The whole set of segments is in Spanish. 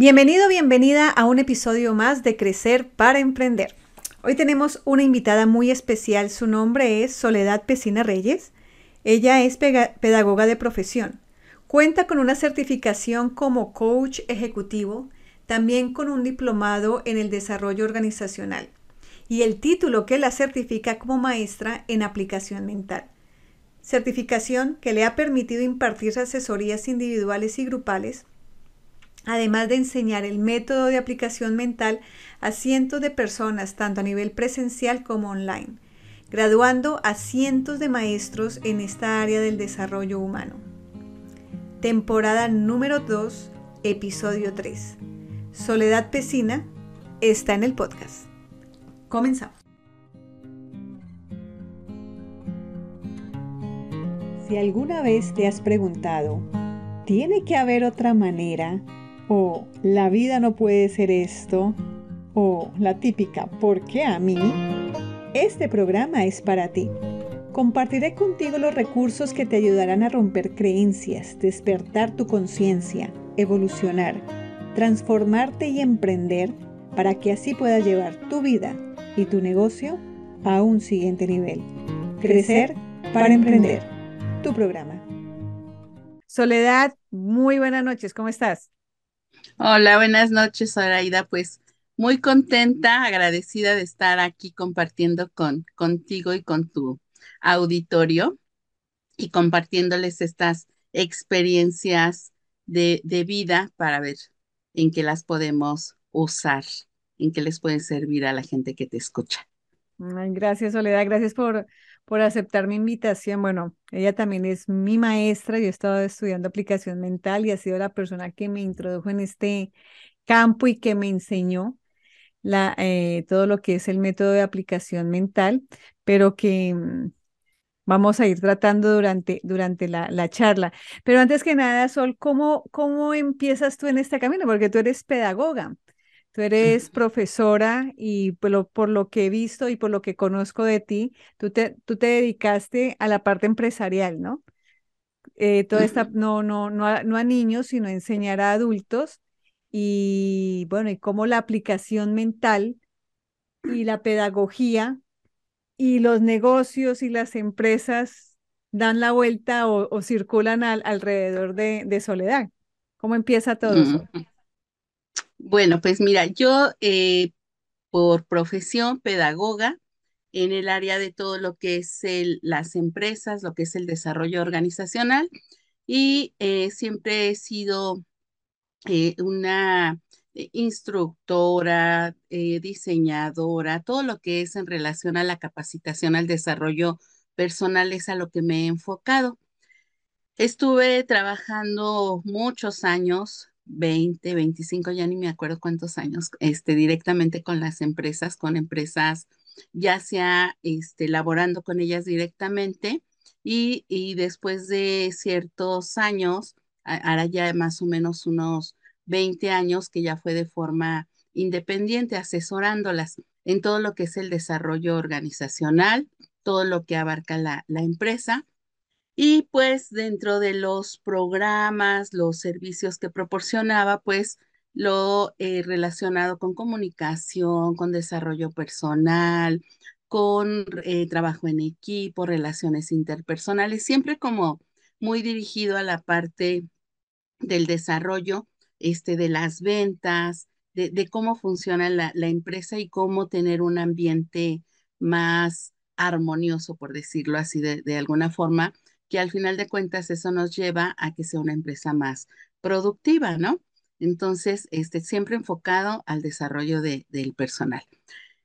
Bienvenido, bienvenida a un episodio más de Crecer para Emprender. Hoy tenemos una invitada muy especial. Su nombre es Soledad Pesina Reyes. Ella es pedagoga de profesión. Cuenta con una certificación como coach ejecutivo, también con un diplomado en el desarrollo organizacional y el título que la certifica como maestra en aplicación mental. Certificación que le ha permitido impartir asesorías individuales y grupales además de enseñar el método de aplicación mental a cientos de personas, tanto a nivel presencial como online, graduando a cientos de maestros en esta área del desarrollo humano. Temporada número 2, episodio 3. Soledad Pesina está en el podcast. Comenzamos. Si alguna vez te has preguntado, ¿tiene que haber otra manera o la vida no puede ser esto, o la típica ¿por qué a mí? Este programa es para ti. Compartiré contigo los recursos que te ayudarán a romper creencias, despertar tu conciencia, evolucionar, transformarte y emprender para que así puedas llevar tu vida y tu negocio a un siguiente nivel. Crecer para emprender. Tu programa. Soledad, muy buenas noches, ¿cómo estás? Hola, buenas noches, Zoraida. Pues muy contenta, agradecida de estar aquí compartiendo con contigo y con tu auditorio y compartiéndoles estas experiencias de, de vida para ver en qué las podemos usar, en qué les pueden servir a la gente que te escucha. gracias, Soledad. Gracias por, por aceptar mi invitación. Bueno, ella también es mi maestra, yo he estado estudiando aplicación mental y ha sido la persona que me introdujo en este campo y que me enseñó la, eh, todo lo que es el método de aplicación mental, pero que mm, vamos a ir tratando durante, durante la, la, charla. Pero antes que nada, Sol, ¿cómo, ¿cómo empiezas tú en este camino? Porque tú eres pedagoga. Tú eres profesora y por lo, por lo, que he visto y por lo que conozco de ti, tú te, tú te dedicaste a la parte empresarial, ¿no? Eh, toda esta, no, no, no a, no a niños, sino a enseñar a adultos y bueno, y cómo la aplicación mental y la pedagogía y los negocios y las empresas dan la vuelta o, circulan al, alrededor de, de, Soledad. ¿Cómo empieza todo eso? Bueno, pues mira, yo eh, por profesión pedagoga en el área de todo lo que es las empresas, lo que es el desarrollo organizacional y eh, siempre he sido eh, una instructora, diseñadora, todo lo que es en relación a la capacitación al desarrollo personal es a lo que me he enfocado. Estuve trabajando muchos años 20, 25, ya ni me acuerdo cuántos años, este, directamente con las empresas, con empresas, ya sea este, laborando con ellas directamente y, y después de ciertos años, ahora ya más o menos unos 20 años que ya fue de forma independiente, asesorándolas en todo lo que es el desarrollo organizacional, todo lo que abarca la, la empresa y pues dentro de los programas, los servicios que proporcionaba, pues lo eh, relacionado con comunicación, con desarrollo personal, con eh, trabajo en equipo, relaciones interpersonales, siempre como muy dirigido a la parte del desarrollo este, de las ventas, de, cómo funciona la, empresa y cómo tener un ambiente más armonioso, por decirlo así de alguna forma, que al final de cuentas eso nos lleva a que sea una empresa más productiva, ¿no? Entonces, este, siempre enfocado al desarrollo del personal.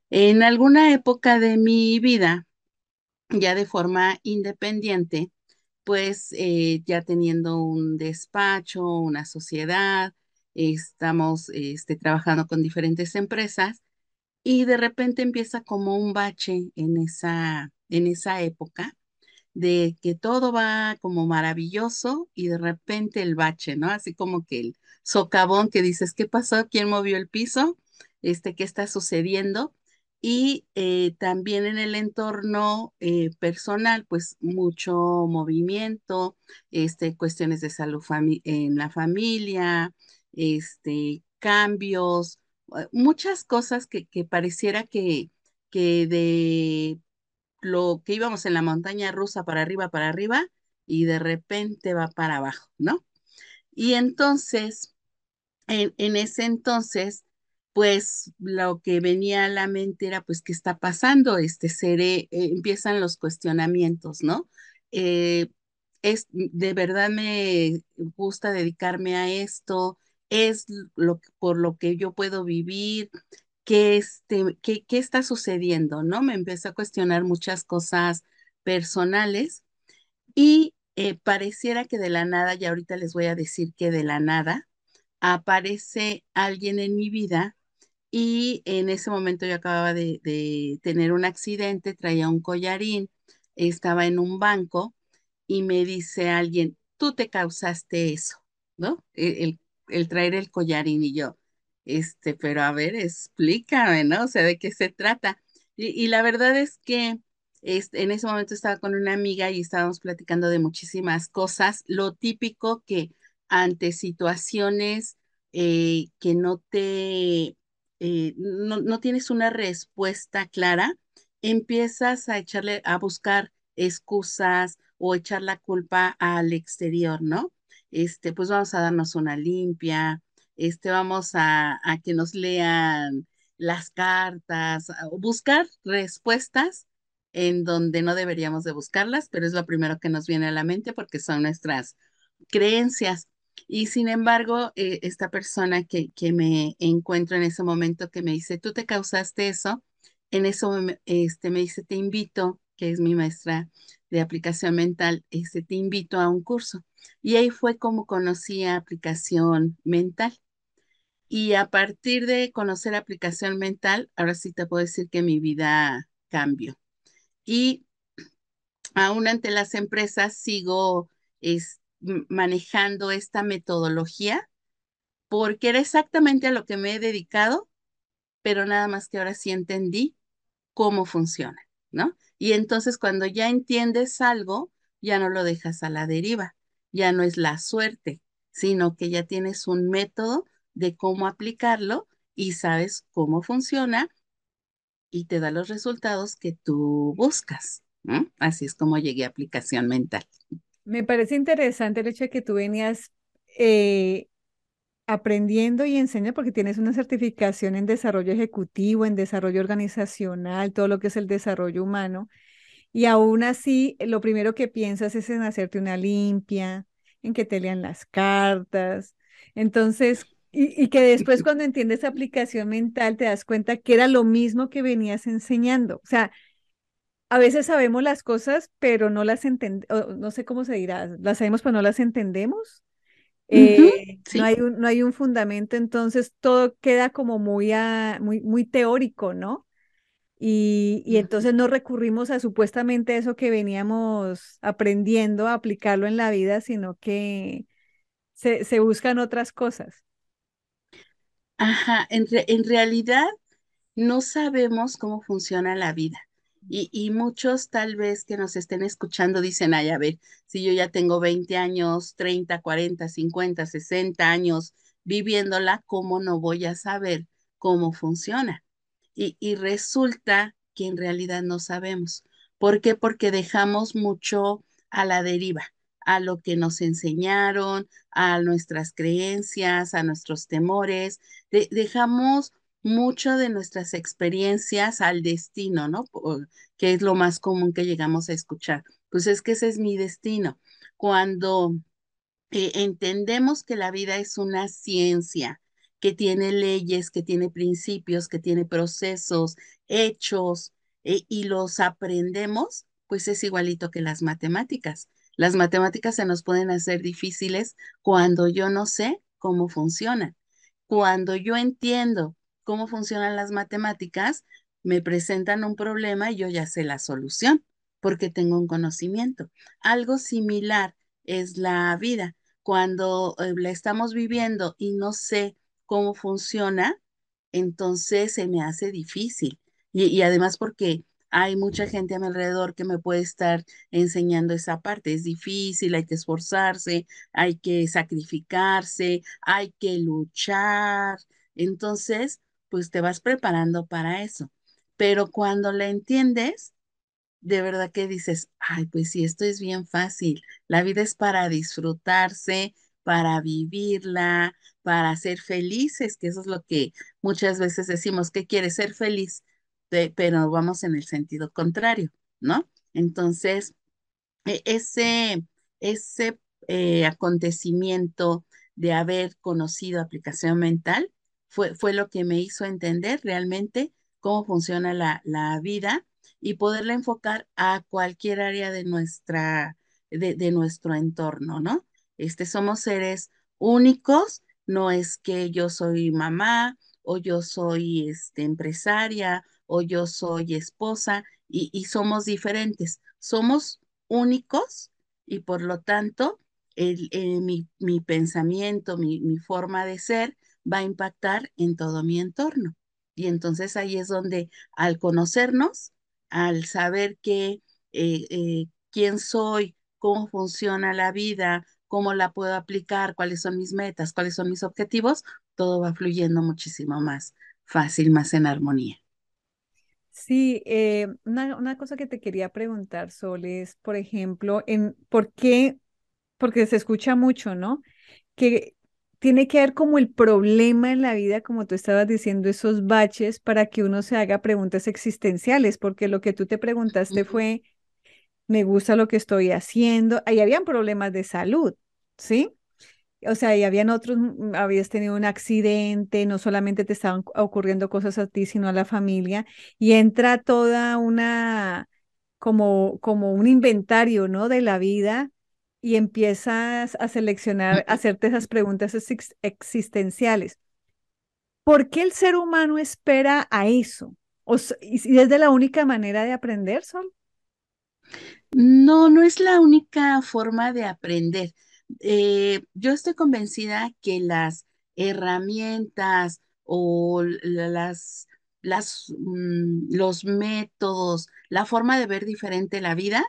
En alguna época de mi vida, ya de forma independiente, pues eh, ya teniendo un despacho, una sociedad, estamos este, trabajando con diferentes empresas y de repente empieza como un bache en esa, en esa época de que todo va como maravilloso y de repente el bache, ¿no? Así como que el socavón que dices, ¿qué pasó? ¿Quién movió el piso? Este, ¿qué está sucediendo? Y eh, también en el entorno eh, personal, pues mucho movimiento, este, cuestiones de salud en la familia, este, cambios, eh, muchas cosas que, que pareciera que, que de lo que íbamos en la montaña rusa para arriba, para arriba, y de repente va para abajo, ¿no? Y entonces, en, ese entonces, pues lo que venía a la mente era, pues, ¿qué está pasando? Este, seré, eh, empiezan los cuestionamientos, ¿no? Eh, es, de verdad me gusta dedicarme a esto, es lo, por lo que yo puedo vivir, qué, este, qué, qué está sucediendo, ¿no? Me empecé a cuestionar muchas cosas personales y eh, pareciera que de la nada, y ahorita les voy a decir que de la nada, aparece alguien en mi vida y en ese momento yo acababa de, tener un accidente, traía un collarín, estaba en un banco y me dice alguien, tú te causaste eso, ¿no? El, el, el traer el collarín y yo, este, pero a ver, explícame, ¿no? O sea, ¿de qué se trata? Y, y la verdad es que este, en ese momento estaba con una amiga y estábamos platicando de muchísimas cosas, lo típico que ante situaciones eh, que no te, eh, no, no tienes una respuesta clara, empiezas a echarle, a buscar excusas o echar la culpa al exterior, ¿no? Este, pues vamos a darnos una limpia, este, vamos a, a que nos lean las cartas, buscar respuestas en donde no deberíamos de buscarlas, pero es lo primero que nos viene a la mente porque son nuestras creencias. Y sin embargo, eh, esta persona que, que me encuentro en ese momento que me dice, tú te causaste eso, en eso me- este, me dice, te invito, que es mi maestra de aplicación mental, este, te invito a un curso. Y ahí fue como conocí aplicación mental. Y a partir de conocer aplicación mental, ahora sí te puedo decir que mi vida cambió. Y aún ante las empresas sigo es, manejando esta metodología porque era exactamente a lo que me he dedicado, pero nada más que ahora sí entendí cómo funciona, ¿no? Y entonces cuando ya entiendes algo, ya no lo dejas a la deriva, ya no es la suerte, sino que ya tienes un método de cómo aplicarlo y sabes cómo funciona y te da los resultados que tú buscas. Así es como llegué a aplicación mental. Me parece interesante el hecho de que tú venías eh, aprendiendo y enseñando porque tienes una certificación en desarrollo ejecutivo, en desarrollo organizacional, todo lo que es el desarrollo humano. Y aún así, lo primero que piensas es en hacerte una limpia, en que te lean las cartas. Entonces, y, y que después cuando entiendes aplicación mental te das cuenta que era lo mismo que venías enseñando. O sea, a veces sabemos las cosas, pero no las entendemos, no sé cómo se dirá, las sabemos, pero no las entendemos. Eh, no hay un, no hay un fundamento, entonces todo queda como muy, ah, muy, muy teórico, ¿no? Y, y entonces no recurrimos a supuestamente eso que veníamos aprendiendo a aplicarlo en la vida, sino que se, se buscan otras cosas. Ajá, en, re- en realidad no sabemos cómo funciona la vida. Y, y muchos tal vez que nos estén escuchando dicen, ay, a ver, si yo ya tengo 20 años, 30, 40, 50, 60 años viviéndola, ¿cómo no voy a saber cómo funciona? Y, y resulta que en realidad no sabemos. ¿Por qué? Porque dejamos mucho a la deriva, a lo que nos enseñaron, a nuestras creencias, a nuestros temores. De- dejamos mucho de nuestras experiencias al destino, ¿no? Que es lo más común que llegamos a escuchar. Pues es que ese es mi destino. Cuando eh, entendemos que la vida es una ciencia que tiene leyes, que tiene principios, que tiene procesos, hechos, eh, y los aprendemos, pues es igualito que las matemáticas. Las matemáticas se nos pueden hacer difíciles cuando yo no sé cómo funcionan. Cuando yo entiendo cómo funcionan las matemáticas, me presentan un problema y yo ya sé la solución porque tengo un conocimiento. Algo similar es la vida. Cuando eh, la estamos viviendo y no sé cómo funciona, entonces se me hace difícil. Y, y además porque hay mucha gente a mi alrededor que me puede estar enseñando esa parte. Es difícil, hay que esforzarse, hay que sacrificarse, hay que luchar. Entonces, pues te vas preparando para eso. Pero cuando la entiendes, de verdad que dices, ay, pues sí, esto es bien fácil. La vida es para disfrutarse, para vivirla, para ser felices, que eso es lo que muchas veces decimos, que quiere ser feliz, pero vamos en el sentido contrario, ¿no? Entonces, e, ese, ese eh, acontecimiento de haber conocido aplicación mental fue, fue lo que me hizo entender realmente cómo funciona la, la vida y poderla enfocar a cualquier área de nuestra, de, de nuestro entorno, ¿no? Este, somos seres únicos, no es que yo soy mamá o yo soy este, empresaria o yo soy esposa y, somos diferentes, somos únicos y por lo tanto el, eh, mi, mi, pensamiento, mi, mi forma de ser va a impactar en todo mi entorno. Y entonces ahí es donde al conocernos, al saber que eh, eh, quién soy, cómo funciona la vida, cómo la puedo aplicar, cuáles son mis metas, cuáles son mis objetivos, todo va fluyendo muchísimo más fácil, más en armonía. Sí, eh, una, una, cosa que te quería preguntar, Sol, es, por ejemplo, en por qué, porque se escucha mucho, ¿no? Que tiene que ver como el problema en la vida, como tú estabas diciendo, esos baches para que uno se haga preguntas existenciales, porque lo que tú te preguntaste fue, me gusta lo que estoy haciendo, ahí habían problemas de salud, ¿sí? O sea, y habían otros, mm, habías tenido un accidente, no solamente te estaban ocurriendo cosas a ti, sino a la familia, y entra toda una, como, como un inventario, ¿no? De la vida y empiezas a seleccionar, a hacerte esas preguntas existenciales. ¿Por qué el ser humano espera a eso? O, ¿Y es de la única manera de aprender, Sol? No, no es la única forma de aprender. Eh, yo estoy convencida que las herramientas o las, las, mm, los métodos, la forma de ver diferente la vida,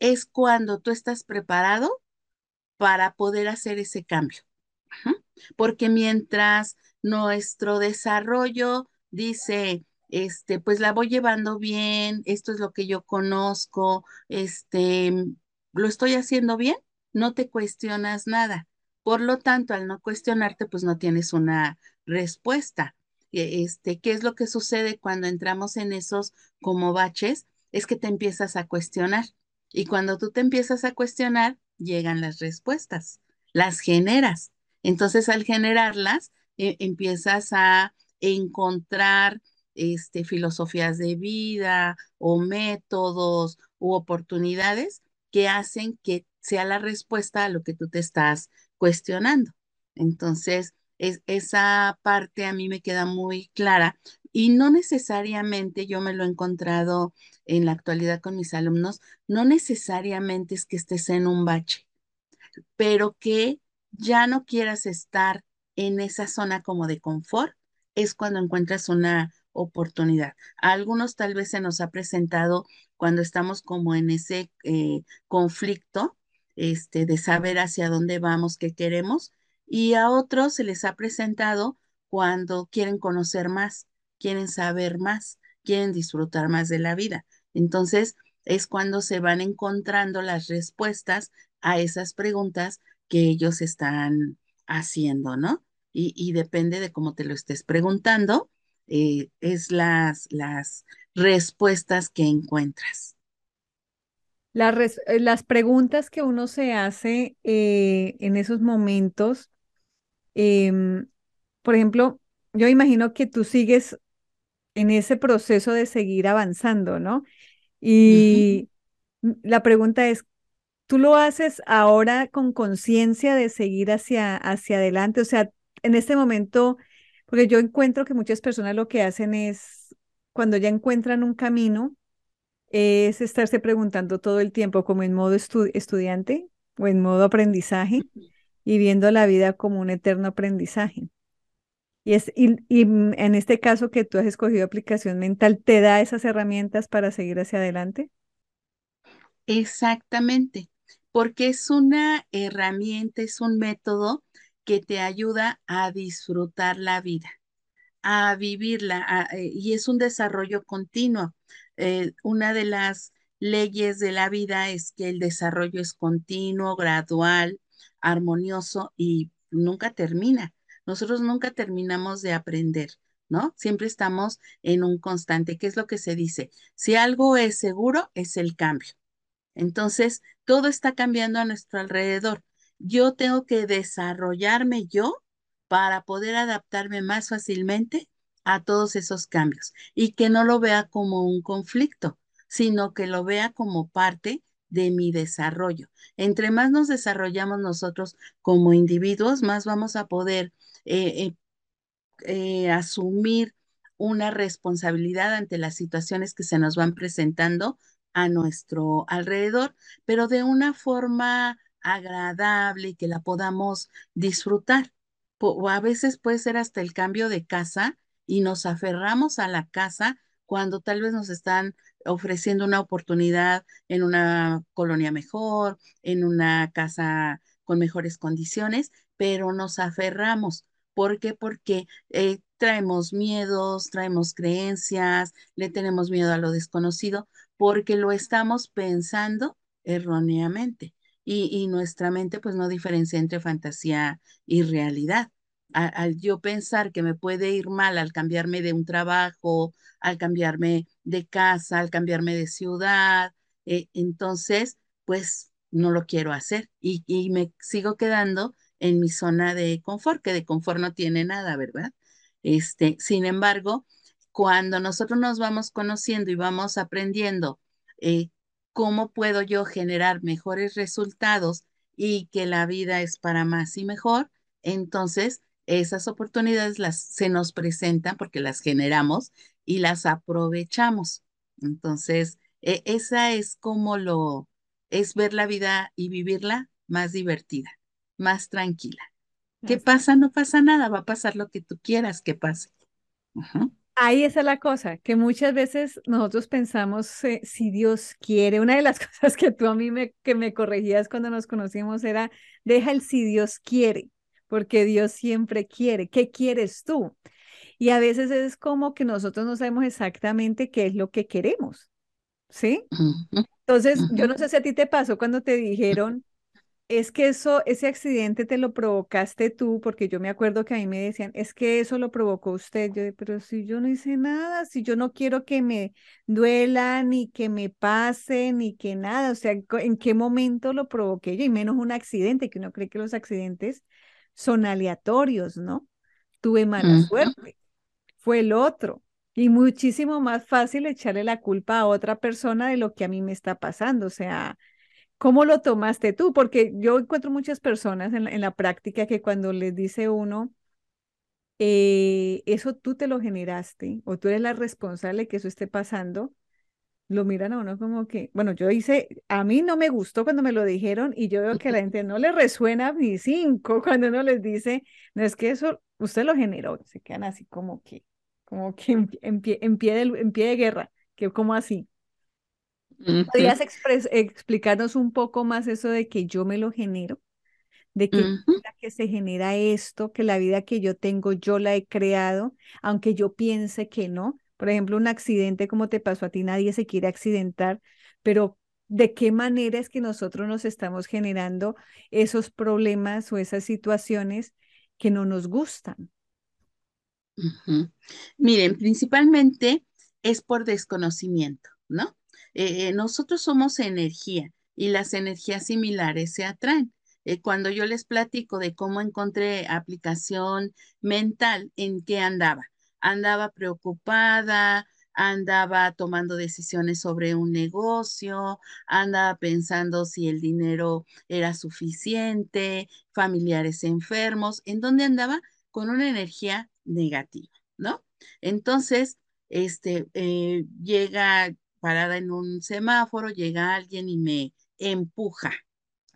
es cuando tú estás preparado para poder hacer ese cambio. Porque mientras nuestro desarrollo dice, este, pues la voy llevando bien, esto es lo que yo conozco, este, lo estoy haciendo bien, no te cuestionas nada. Por lo tanto, al no cuestionarte, pues no tienes una respuesta. E, este, ¿qué es lo que sucede cuando entramos en esos como baches? Es que te empiezas a cuestionar. Y cuando tú te empiezas a cuestionar, llegan las respuestas, las generas. Entonces, al generarlas, e, empiezas a encontrar este, filosofías de vida o métodos u oportunidades que hacen que sea la respuesta a lo que tú te estás cuestionando. Entonces, es, esa parte a mí me queda muy clara y no necesariamente yo me lo he encontrado en la actualidad con mis alumnos, no necesariamente es que estés en un bache, pero que ya no quieras estar en esa zona como de confort, es cuando encuentras una oportunidad. A algunos tal vez se nos ha presentado cuando estamos como en ese eh, conflicto este, de saber hacia dónde vamos, qué queremos, y a otros se les ha presentado cuando quieren conocer más, quieren saber más, quieren disfrutar más de la vida. Entonces, es cuando se van encontrando las respuestas a esas preguntas que ellos están haciendo, ¿no? Y, depende de cómo te lo estés preguntando, eh, es las, las respuestas que encuentras. Eh, las preguntas que uno se hace eh, en esos momentos, em, por ejemplo, yo imagino que tú sigues en ese proceso de seguir avanzando, ¿no? Y la pregunta es, ¿tú lo haces ahora con conciencia de seguir hacia, hacia adelante? O sea, en este momento, porque yo encuentro que muchas personas lo que hacen es, cuando ya encuentran un camino, es estarse preguntando todo el tiempo como en modo estudiante o en modo aprendizaje y viendo la vida como un eterno aprendizaje. Y, es, y, en este caso que tú has escogido aplicación mental, ¿te da esas herramientas para seguir hacia adelante? Exactamente, porque es una herramienta, es un método que te ayuda a disfrutar la vida. a vivirla eh, y es un desarrollo continuo. Eh, una de las leyes de la vida es que el desarrollo es continuo, gradual, armonioso y nunca termina. Nosotros nunca terminamos de aprender, ¿no? Siempre estamos en un constante. ¿Qué es lo que se dice? Si algo es seguro, es el cambio. Entonces, todo está cambiando a nuestro alrededor. Yo tengo que desarrollarme yo para poder adaptarme más fácilmente a todos esos cambios y que no lo vea como un conflicto, sino que lo vea como parte de mi desarrollo. Entre más nos desarrollamos nosotros como individuos, más vamos a poder eh, eh, asumir una responsabilidad ante las situaciones que se nos van presentando a nuestro alrededor, pero de una forma agradable y que la podamos disfrutar. O a veces puede ser hasta el cambio de casa y nos aferramos a la casa cuando tal vez nos están ofreciendo una oportunidad en una colonia mejor, en una casa con mejores condiciones, pero nos aferramos. ¿Por qué? Porque eh, traemos miedos, traemos creencias, le tenemos miedo a lo desconocido, porque lo estamos pensando erróneamente y, nuestra mente pues no diferencia entre fantasía y realidad. Al, yo pensar que me puede ir mal al cambiarme de un trabajo, al cambiarme de casa, al cambiarme de ciudad, eh, entonces pues no lo quiero hacer y, y me sigo quedando en mi zona de confort, que de confort no tiene nada, ¿verdad? Este, sin embargo, cuando nosotros nos vamos conociendo y vamos aprendiendo eh, cómo puedo yo generar mejores resultados y que la vida es para más y mejor, entonces esas oportunidades las, se nos presentan porque las generamos y las aprovechamos. Entonces, e, esa es como lo, es ver la vida y vivirla más divertida, más tranquila. ¿Qué pasa? No pasa nada, va a pasar lo que tú quieras que pase. Ahí está la cosa, que muchas veces nosotros pensamos, eh, si Dios quiere, una de las cosas que tú a mí me, que me corregías cuando nos conocimos era, deja el si Dios quiere, porque Dios siempre quiere. ¿Qué quieres tú? Y a veces es como que nosotros no sabemos exactamente qué es lo que queremos, ¿sí? Entonces, yo no sé si a ti te pasó cuando te dijeron, es que eso, ese accidente te lo provocaste tú, porque yo me acuerdo que a mí me decían, es que eso lo provocó usted. Yo, pero si yo no hice nada, si yo no quiero que me duela, ni que me pase, ni que nada, o sea, ¿en qué momento lo provoqué yo? Y menos un accidente, que uno cree que los accidentes son aleatorios, ¿no? Tuve mala suerte, fue el otro. Y muchísimo más fácil echarle la culpa a otra persona de lo que a mí me está pasando, o sea, ¿Cómo lo tomaste tú? Porque yo encuentro muchas personas en la, práctica que cuando les dice uno, eh, eso tú te lo generaste o tú eres la responsable que eso esté pasando, lo miran a uno como que, bueno, yo hice, a mí no me gustó cuando me lo dijeron y yo veo que a la gente no le resuena ni cinco cuando uno les dice, no es que eso usted lo generó, se quedan así como que, como que en, pie, en pie, de, en pie de guerra, que como así. ¿Podrías explicarnos un poco más eso de que yo me lo genero? De que, que se genera esto, que la vida que yo tengo yo la he creado, aunque yo piense que no. Por ejemplo, un accidente como te pasó a ti, nadie se quiere accidentar, pero ¿de qué manera es que nosotros nos estamos generando esos problemas o esas situaciones que no nos gustan? Miren, principalmente es por desconocimiento, ¿no? Eh, nosotros somos energía y las energías similares se atraen. Eh, cuando yo les platico de cómo encontré aplicación mental, ¿en qué andaba? Andaba preocupada, andaba tomando decisiones sobre un negocio, andaba pensando si el dinero era suficiente, familiares enfermos, ¿en dónde andaba? Con una energía negativa, ¿no? Entonces, este, eh, llega parada en un semáforo, llega alguien y me empuja,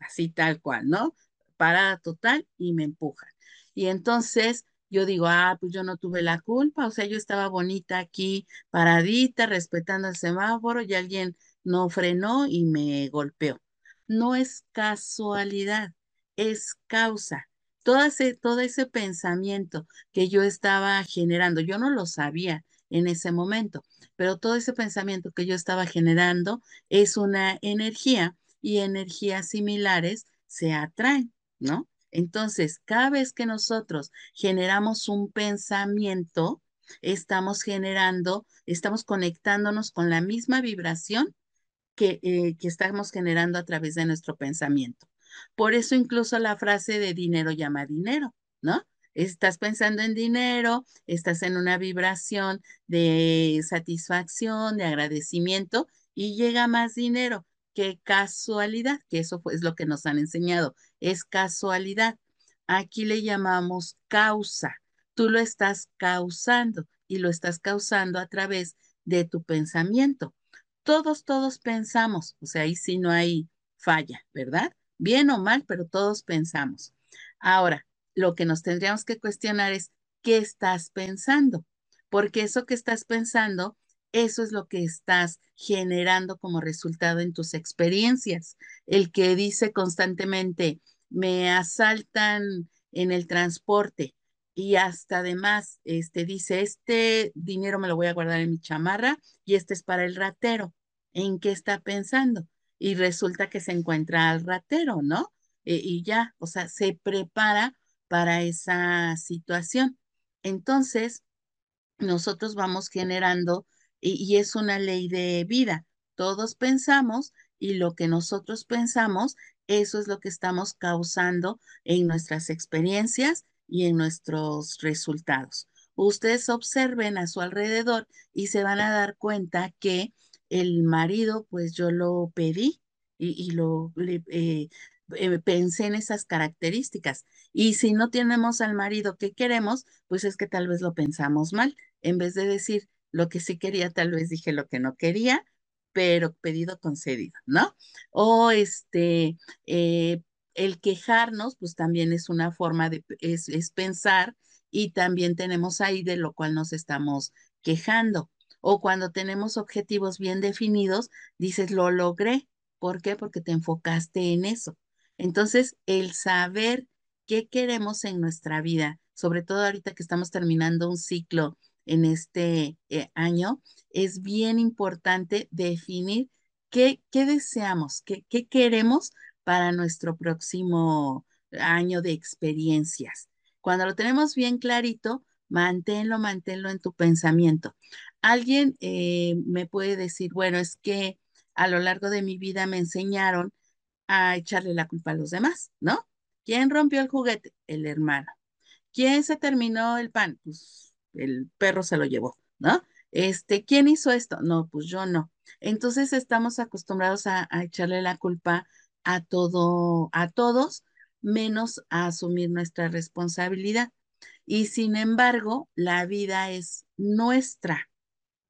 así tal cual, ¿no? Parada total y me empuja. Y entonces yo digo, ah, pues yo no tuve la culpa, o sea, yo estaba bonita aquí, paradita, respetando el semáforo y alguien no frenó y me golpeó. No es casualidad, es causa. todo ese, todo ese pensamiento que yo estaba generando, yo no lo sabía en ese momento, pero todo ese pensamiento que yo estaba generando es una energía y energías similares se atraen, ¿no? Entonces, cada vez que nosotros generamos un pensamiento, estamos generando, estamos conectándonos con la misma vibración que, eh, que estamos generando a través de nuestro pensamiento. Por eso incluso la frase de dinero llama dinero, ¿no? Estás pensando en dinero, estás en una vibración de satisfacción, de agradecimiento y llega más dinero. Qué casualidad, que eso es lo que nos han enseñado, es casualidad. Aquí le llamamos causa. Tú lo estás causando y lo estás causando a través de tu pensamiento. Todos, todos pensamos, o sea, ahí sí no hay falla, ¿verdad? Bien o mal, pero todos pensamos. Ahora, lo que nos tendríamos que cuestionar es, ¿qué estás pensando? Porque eso que estás pensando, eso es lo que estás generando como resultado en tus experiencias. El que dice constantemente, me asaltan en el transporte y hasta además este, dice, este dinero me lo voy a guardar en mi chamarra y este es para el ratero. ¿En qué está pensando? Y resulta que se encuentra al ratero, ¿no? E, y ya, o sea, se prepara para esa situación. Entonces, nosotros vamos generando, y, es una ley de vida, todos pensamos y lo que nosotros pensamos, eso es lo que estamos causando en nuestras experiencias y en nuestros resultados. Ustedes observen a su alrededor y se van a dar cuenta que el marido, pues yo lo pedí y, lo eh, eh, pensé en esas características. Y si no tenemos al marido que queremos, pues es que tal vez lo pensamos mal. En vez de decir lo que sí quería, tal vez dije lo que no quería, pero pedido concedido, ¿no? O este, eh, el quejarnos, pues también es una forma de, es, es pensar y también tenemos ahí de lo cual nos estamos quejando. O cuando tenemos objetivos bien definidos, dices, lo logré. ¿Por qué? Porque te enfocaste en eso. Entonces, el saber qué queremos en nuestra vida, sobre todo ahorita que estamos terminando un ciclo en este eh, año, es bien importante definir qué, qué deseamos, qué, qué queremos para nuestro próximo año de experiencias. Cuando lo tenemos bien clarito, manténlo, manténlo en tu pensamiento. Alguien eh, me puede decir, bueno, es que a lo largo de mi vida me enseñaron a echarle la culpa a los demás, ¿no? ¿Quién rompió el juguete? El hermano. ¿Quién se terminó el pan? Pues el perro se lo llevó, ¿no? Este, ¿quién hizo esto? No, pues yo no. Entonces estamos acostumbrados a, echarle la culpa a todo, a todos, menos a asumir nuestra responsabilidad. Y sin embargo, la vida es nuestra,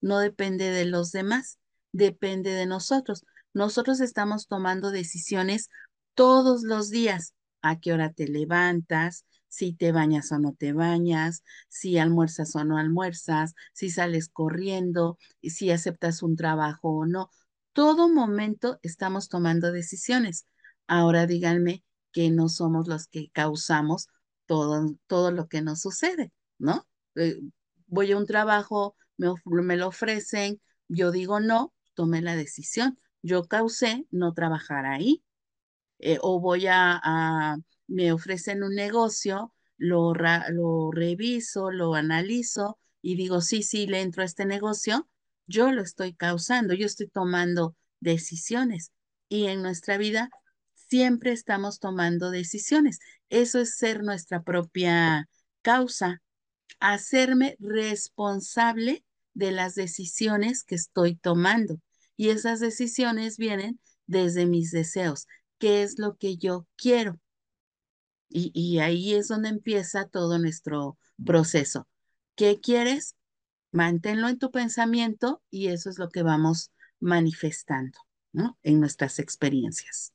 no depende de los demás, depende de nosotros. Nosotros estamos tomando decisiones todos los días. ¿A qué hora te levantas? Si te bañas o no te bañas, si almuerzas o no almuerzas, si sales corriendo, si aceptas un trabajo o no. Todo momento estamos tomando decisiones. Ahora díganme que no somos los que causamos todo, todo lo que nos sucede, ¿no? Eh, voy a un trabajo, me, me lo ofrecen, yo digo no, tomé la decisión yo causé no trabajar ahí. Eh, o voy a, me ofrecen un negocio, lo, lo reviso, lo analizo y digo, sí, sí, le entro a este negocio, yo lo estoy causando, yo estoy tomando decisiones. Y en nuestra vida siempre estamos tomando decisiones. Eso es ser nuestra propia causa, hacerme responsable de las decisiones que estoy tomando. Y esas decisiones vienen desde mis deseos. ¿Qué es lo que yo quiero? Y, ahí es donde empieza todo nuestro proceso. ¿Qué quieres? Manténlo en tu pensamiento y eso es lo que vamos manifestando, ¿no? En nuestras experiencias.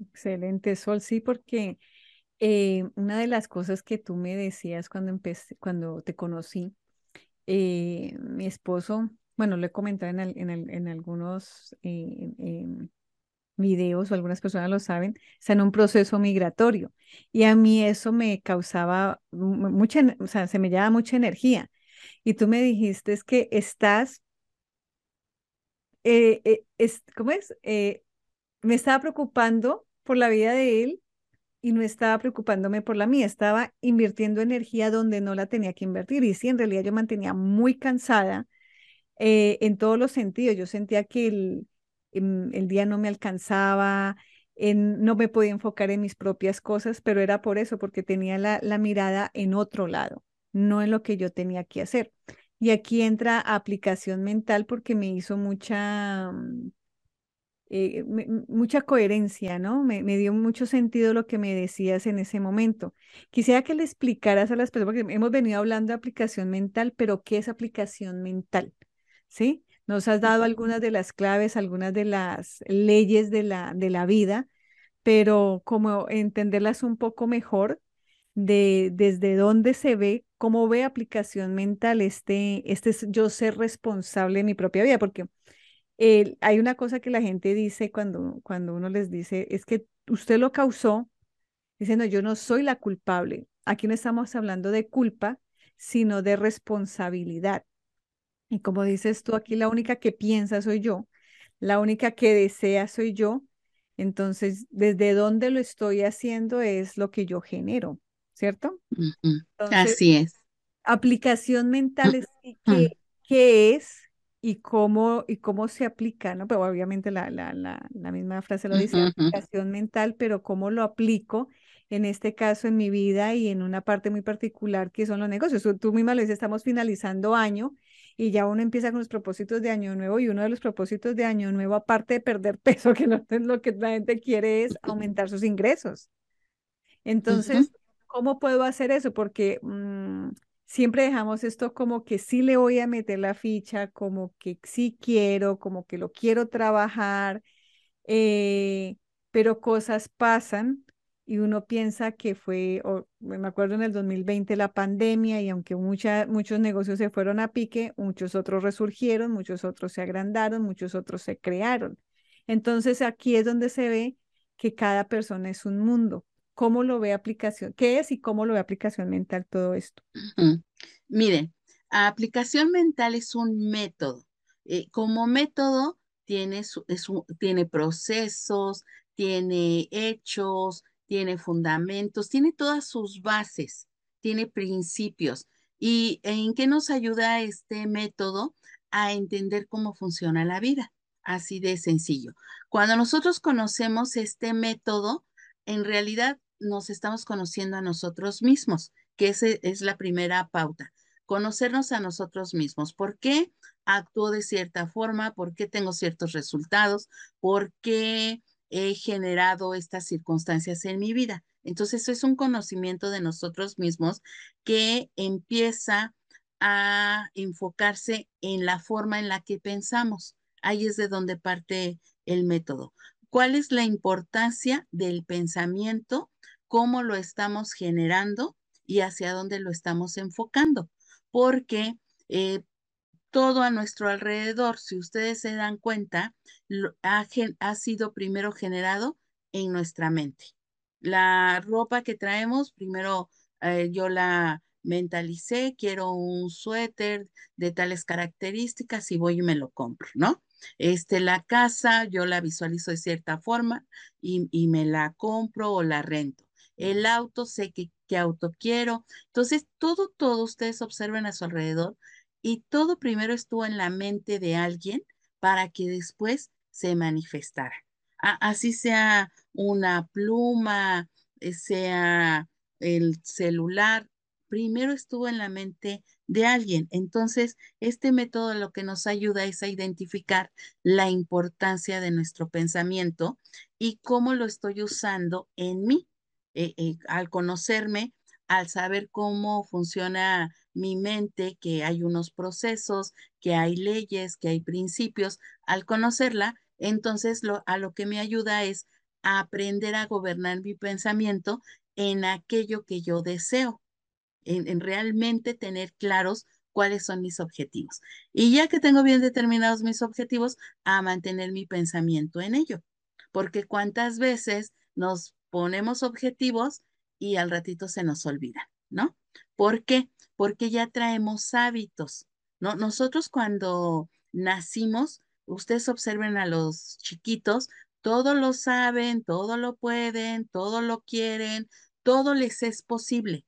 Excelente, Sol, sí, porque eh, una de las cosas que tú me decías cuando empecé, cuando te conocí, eh, mi esposo bueno, lo he comentado en, en, algunos, eh, videos o algunas personas lo saben, está en un proceso migratorio. Y a mí eso me causaba mucha, o sea, se me llevaba mucha energía. Y tú me dijiste es que estás, eh, eh, es, ¿cómo es? Eh, me estaba preocupando por la vida de él y no estaba preocupándome por la mía, estaba invirtiendo energía donde no la tenía que invertir. Y sí, en realidad yo mantenía muy cansada en todos los sentidos. Yo sentía que el, el día no me alcanzaba, en, no me podía enfocar en mis propias cosas, pero era por eso, porque tenía la, mirada en otro lado, no en lo que yo tenía que hacer. Y aquí entra aplicación mental porque me hizo mucha, mm, eh, mucha coherencia, ¿no? Me, me, dio mucho sentido lo que me decías en ese momento. Quisiera que le explicaras a las personas, porque hemos venido hablando de aplicación mental, pero ¿qué es aplicación mental? ¿Sí? Nos has dado algunas de las claves, algunas de las leyes de la, de la vida, pero como entenderlas un poco mejor de desde dónde se ve, cómo ve aplicación mental este, este yo ser responsable de mi propia vida, porque hay una cosa que la gente dice cuando, cuando uno les dice, es que usted lo causó, diciendo yo no soy la culpable. Aquí no estamos hablando de culpa, sino de responsabilidad. Y como dices tú, aquí la única que piensa soy yo, la única que desea soy yo. Entonces, desde dónde lo estoy haciendo es lo que yo genero, ¿cierto? Así es. Aplicación mental es qué, qué es y cómo, y cómo se aplica, ¿no? Pero obviamente la, la, la, la misma frase lo dice, aplicación mental, pero cómo lo aplico en este caso en mi vida y en una parte muy particular que son los negocios. Tú misma lo dices, estamos finalizando año y ya uno empieza con los propósitos de año nuevo y uno de los propósitos de año nuevo, aparte de perder peso, que no es lo que la gente quiere es aumentar sus ingresos. Entonces, ¿cómo puedo hacer eso? Porque mm, siempre dejamos esto como que sí le voy a meter la ficha, como que sí quiero, como que lo quiero trabajar, eh, pero cosas pasan y uno piensa que fue, me acuerdo en el 2020 la pandemia y aunque muchos negocios se fueron a pique, muchos otros resurgieron, muchos otros se agrandaron, muchos otros se crearon. Entonces aquí es donde se ve que cada persona es un mundo. ¿Cómo lo ve aplicación? ¿Qué es y cómo lo ve aplicación mental todo esto? Miren, aplicación mental es un método. Eh, como método tiene, tiene procesos, tiene hechos, tiene fundamentos, tiene todas sus bases, tiene principios. ¿Y en qué nos ayuda este método? A entender cómo funciona la vida. Así de sencillo. Cuando nosotros conocemos este método, en realidad nos estamos conociendo a nosotros mismos, que esa es la primera pauta. Conocernos a nosotros mismos. ¿Por qué actúo de cierta forma? ¿Por qué tengo ciertos resultados? ¿Por qué he generado estas circunstancias en mi vida. Entonces, es un conocimiento de nosotros mismos que empieza a enfocarse en la forma en la que pensamos. Ahí es de donde parte el método. ¿Cuál es la importancia del pensamiento? ¿Cómo lo estamos generando y hacia dónde lo estamos enfocando? Porque eh, todo a nuestro alrededor, si ustedes se dan cuenta, ha, sido primero generado en nuestra mente. La ropa que traemos, primero eh, yo la mentalicé, quiero un suéter de tales características y voy y me lo compro, ¿no? Este, la casa, yo la visualizo de cierta forma y, y me la compro o la rento. El auto, sé qué, qué auto quiero. Entonces, todo, todo ustedes observen a su alrededor y todo primero estuvo en la mente de alguien para que después se manifestara. así sea una pluma, eh, sea el celular, primero estuvo en la mente de alguien. Entonces, este método lo que nos ayuda es a identificar la importancia de nuestro pensamiento y cómo lo estoy usando en mí. Eh, eh, al conocerme, al saber cómo funciona mi mente, que hay unos procesos, que hay leyes, que hay principios, al conocerla, entonces lo, a lo que me ayuda es a aprender a gobernar mi pensamiento en aquello que yo deseo, en, en realmente tener claros cuáles son mis objetivos. Y ya que tengo bien determinados mis objetivos, a mantener mi pensamiento en ello. porque cuántas veces nos ponemos objetivos y al ratito se nos olvida, ¿no? ¿Por qué? Porque ya traemos hábitos, ¿no? Nosotros cuando nacimos, ustedes observen a los chiquitos, todo lo saben, todo lo pueden, todo lo quieren, todo les es posible.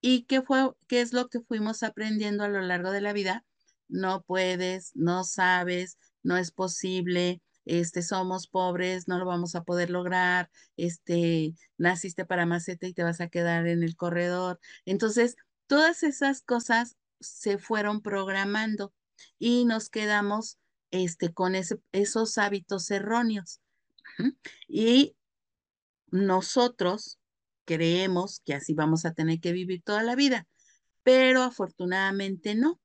¿Y qué fue, qué es lo que fuimos aprendiendo a lo largo de la vida? No puedes, no sabes, no es posible, este, somos pobres, no lo vamos a poder lograr, este, naciste para maceta y te vas a quedar en el corredor. Entonces, todas esas cosas se fueron programando y nos quedamos este, con ese, esos hábitos erróneos. Y nosotros creemos que así vamos a tener que vivir toda la vida, pero afortunadamente no.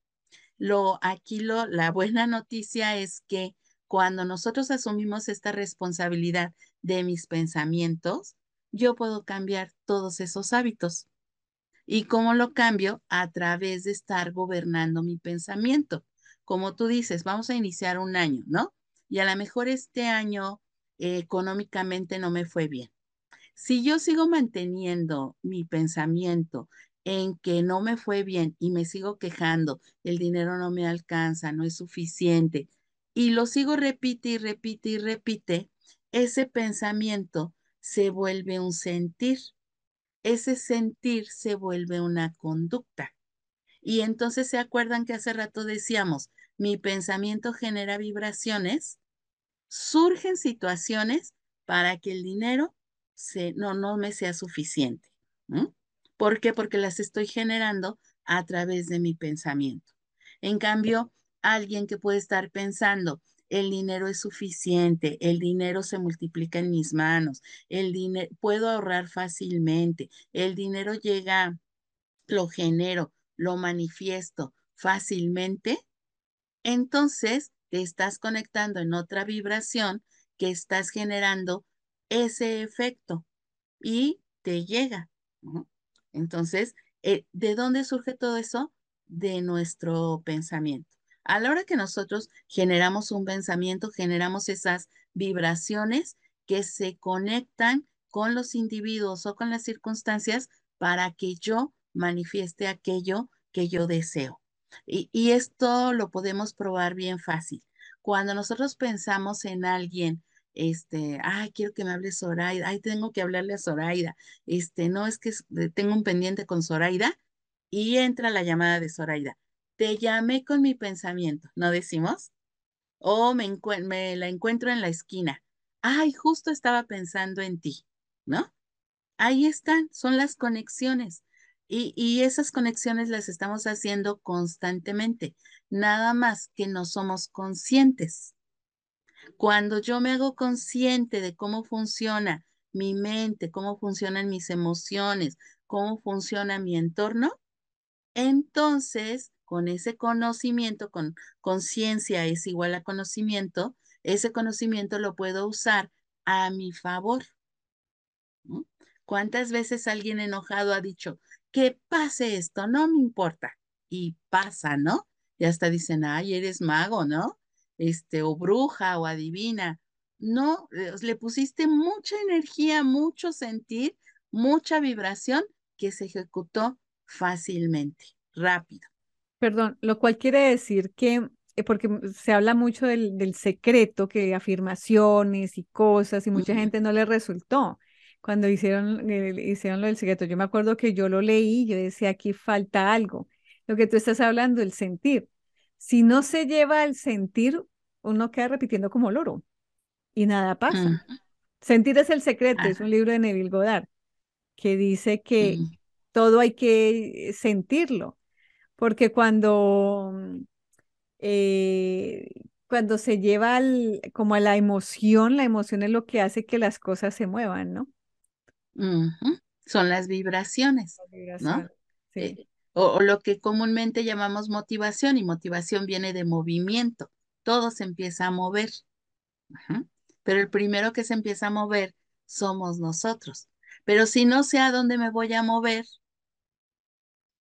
Lo, aquí lo, la buena noticia es que cuando nosotros asumimos esta responsabilidad de mis pensamientos, yo puedo cambiar todos esos hábitos. ¿Y cómo lo cambio? A través de estar gobernando mi pensamiento. Como tú dices, vamos a iniciar un año, ¿no? Y a lo mejor este año eh, económicamente no me fue bien. Si yo sigo manteniendo mi pensamiento en que no me fue bien y me sigo quejando, el dinero no me alcanza, no es suficiente, y lo sigo repite y repite y repite, ese pensamiento se vuelve un sentir. Ese sentir se vuelve una conducta. Y entonces se acuerdan que hace rato decíamos, mi pensamiento genera vibraciones, surgen situaciones para que el dinero se, no, no me sea suficiente. ¿Por qué? Porque las estoy generando a través de mi pensamiento. En cambio, alguien que puede estar pensando, el dinero es suficiente, el dinero se multiplica en mis manos, el dinero puedo ahorrar fácilmente, el dinero llega, lo genero, lo manifiesto fácilmente, entonces te estás conectando en otra vibración que estás generando ese efecto y te llega. Entonces, eh, ¿de dónde surge todo eso? De nuestro pensamiento. A la hora que nosotros generamos un pensamiento, generamos esas vibraciones que se conectan con los individuos o con las circunstancias para que yo manifieste aquello que yo deseo. Y, esto lo podemos probar bien fácil. Cuando nosotros pensamos en alguien, este, ay, quiero que me hable Zoraida, ay, tengo que hablarle a Zoraida, este, no es que tengo un pendiente con Zoraida y entra la llamada de Zoraida te llamé con mi pensamiento, ¿no decimos? O me, me la encuentro en la esquina. Ay, justo estaba pensando en ti, ¿no? Ahí están, son las conexiones. Y, y, esas conexiones las estamos haciendo constantemente, nada más que no somos conscientes. Cuando yo me hago consciente de cómo funciona mi mente, cómo funcionan mis emociones, cómo funciona mi entorno, entonces con ese conocimiento, con conciencia es igual a conocimiento, ese conocimiento lo puedo usar a mi favor. ¿Cuántas veces alguien enojado ha dicho, que pase esto, no me importa? Y pasa, ¿no? Y hasta dicen, ay, eres mago, ¿no? Este, o bruja o adivina. No, eh, le pusiste mucha energía, mucho sentir, mucha vibración que se ejecutó fácilmente, rápido. Perdón, lo cual quiere decir que, eh, porque se habla mucho del, secreto, que afirmaciones y cosas, y mucha gente no le resultó cuando hicieron, hicieron lo del secreto. Yo me acuerdo que yo lo leí, yo decía, aquí falta algo. Lo que tú estás hablando, el sentir. Si no se lleva al sentir, uno queda repitiendo como loro y nada pasa. Sentir es el secreto, es un libro de Neville Goddard que dice que todo hay que sentirlo porque cuando, eh, cuando se lleva como a la emoción, la emoción es lo que hace que las cosas se muevan, ¿no? Son las vibraciones, ¿no? Eh, o, lo que comúnmente llamamos motivación, y motivación viene de movimiento, todo se empieza a mover. Pero el primero que se empieza a mover somos nosotros. Pero si no sé a dónde me voy a mover,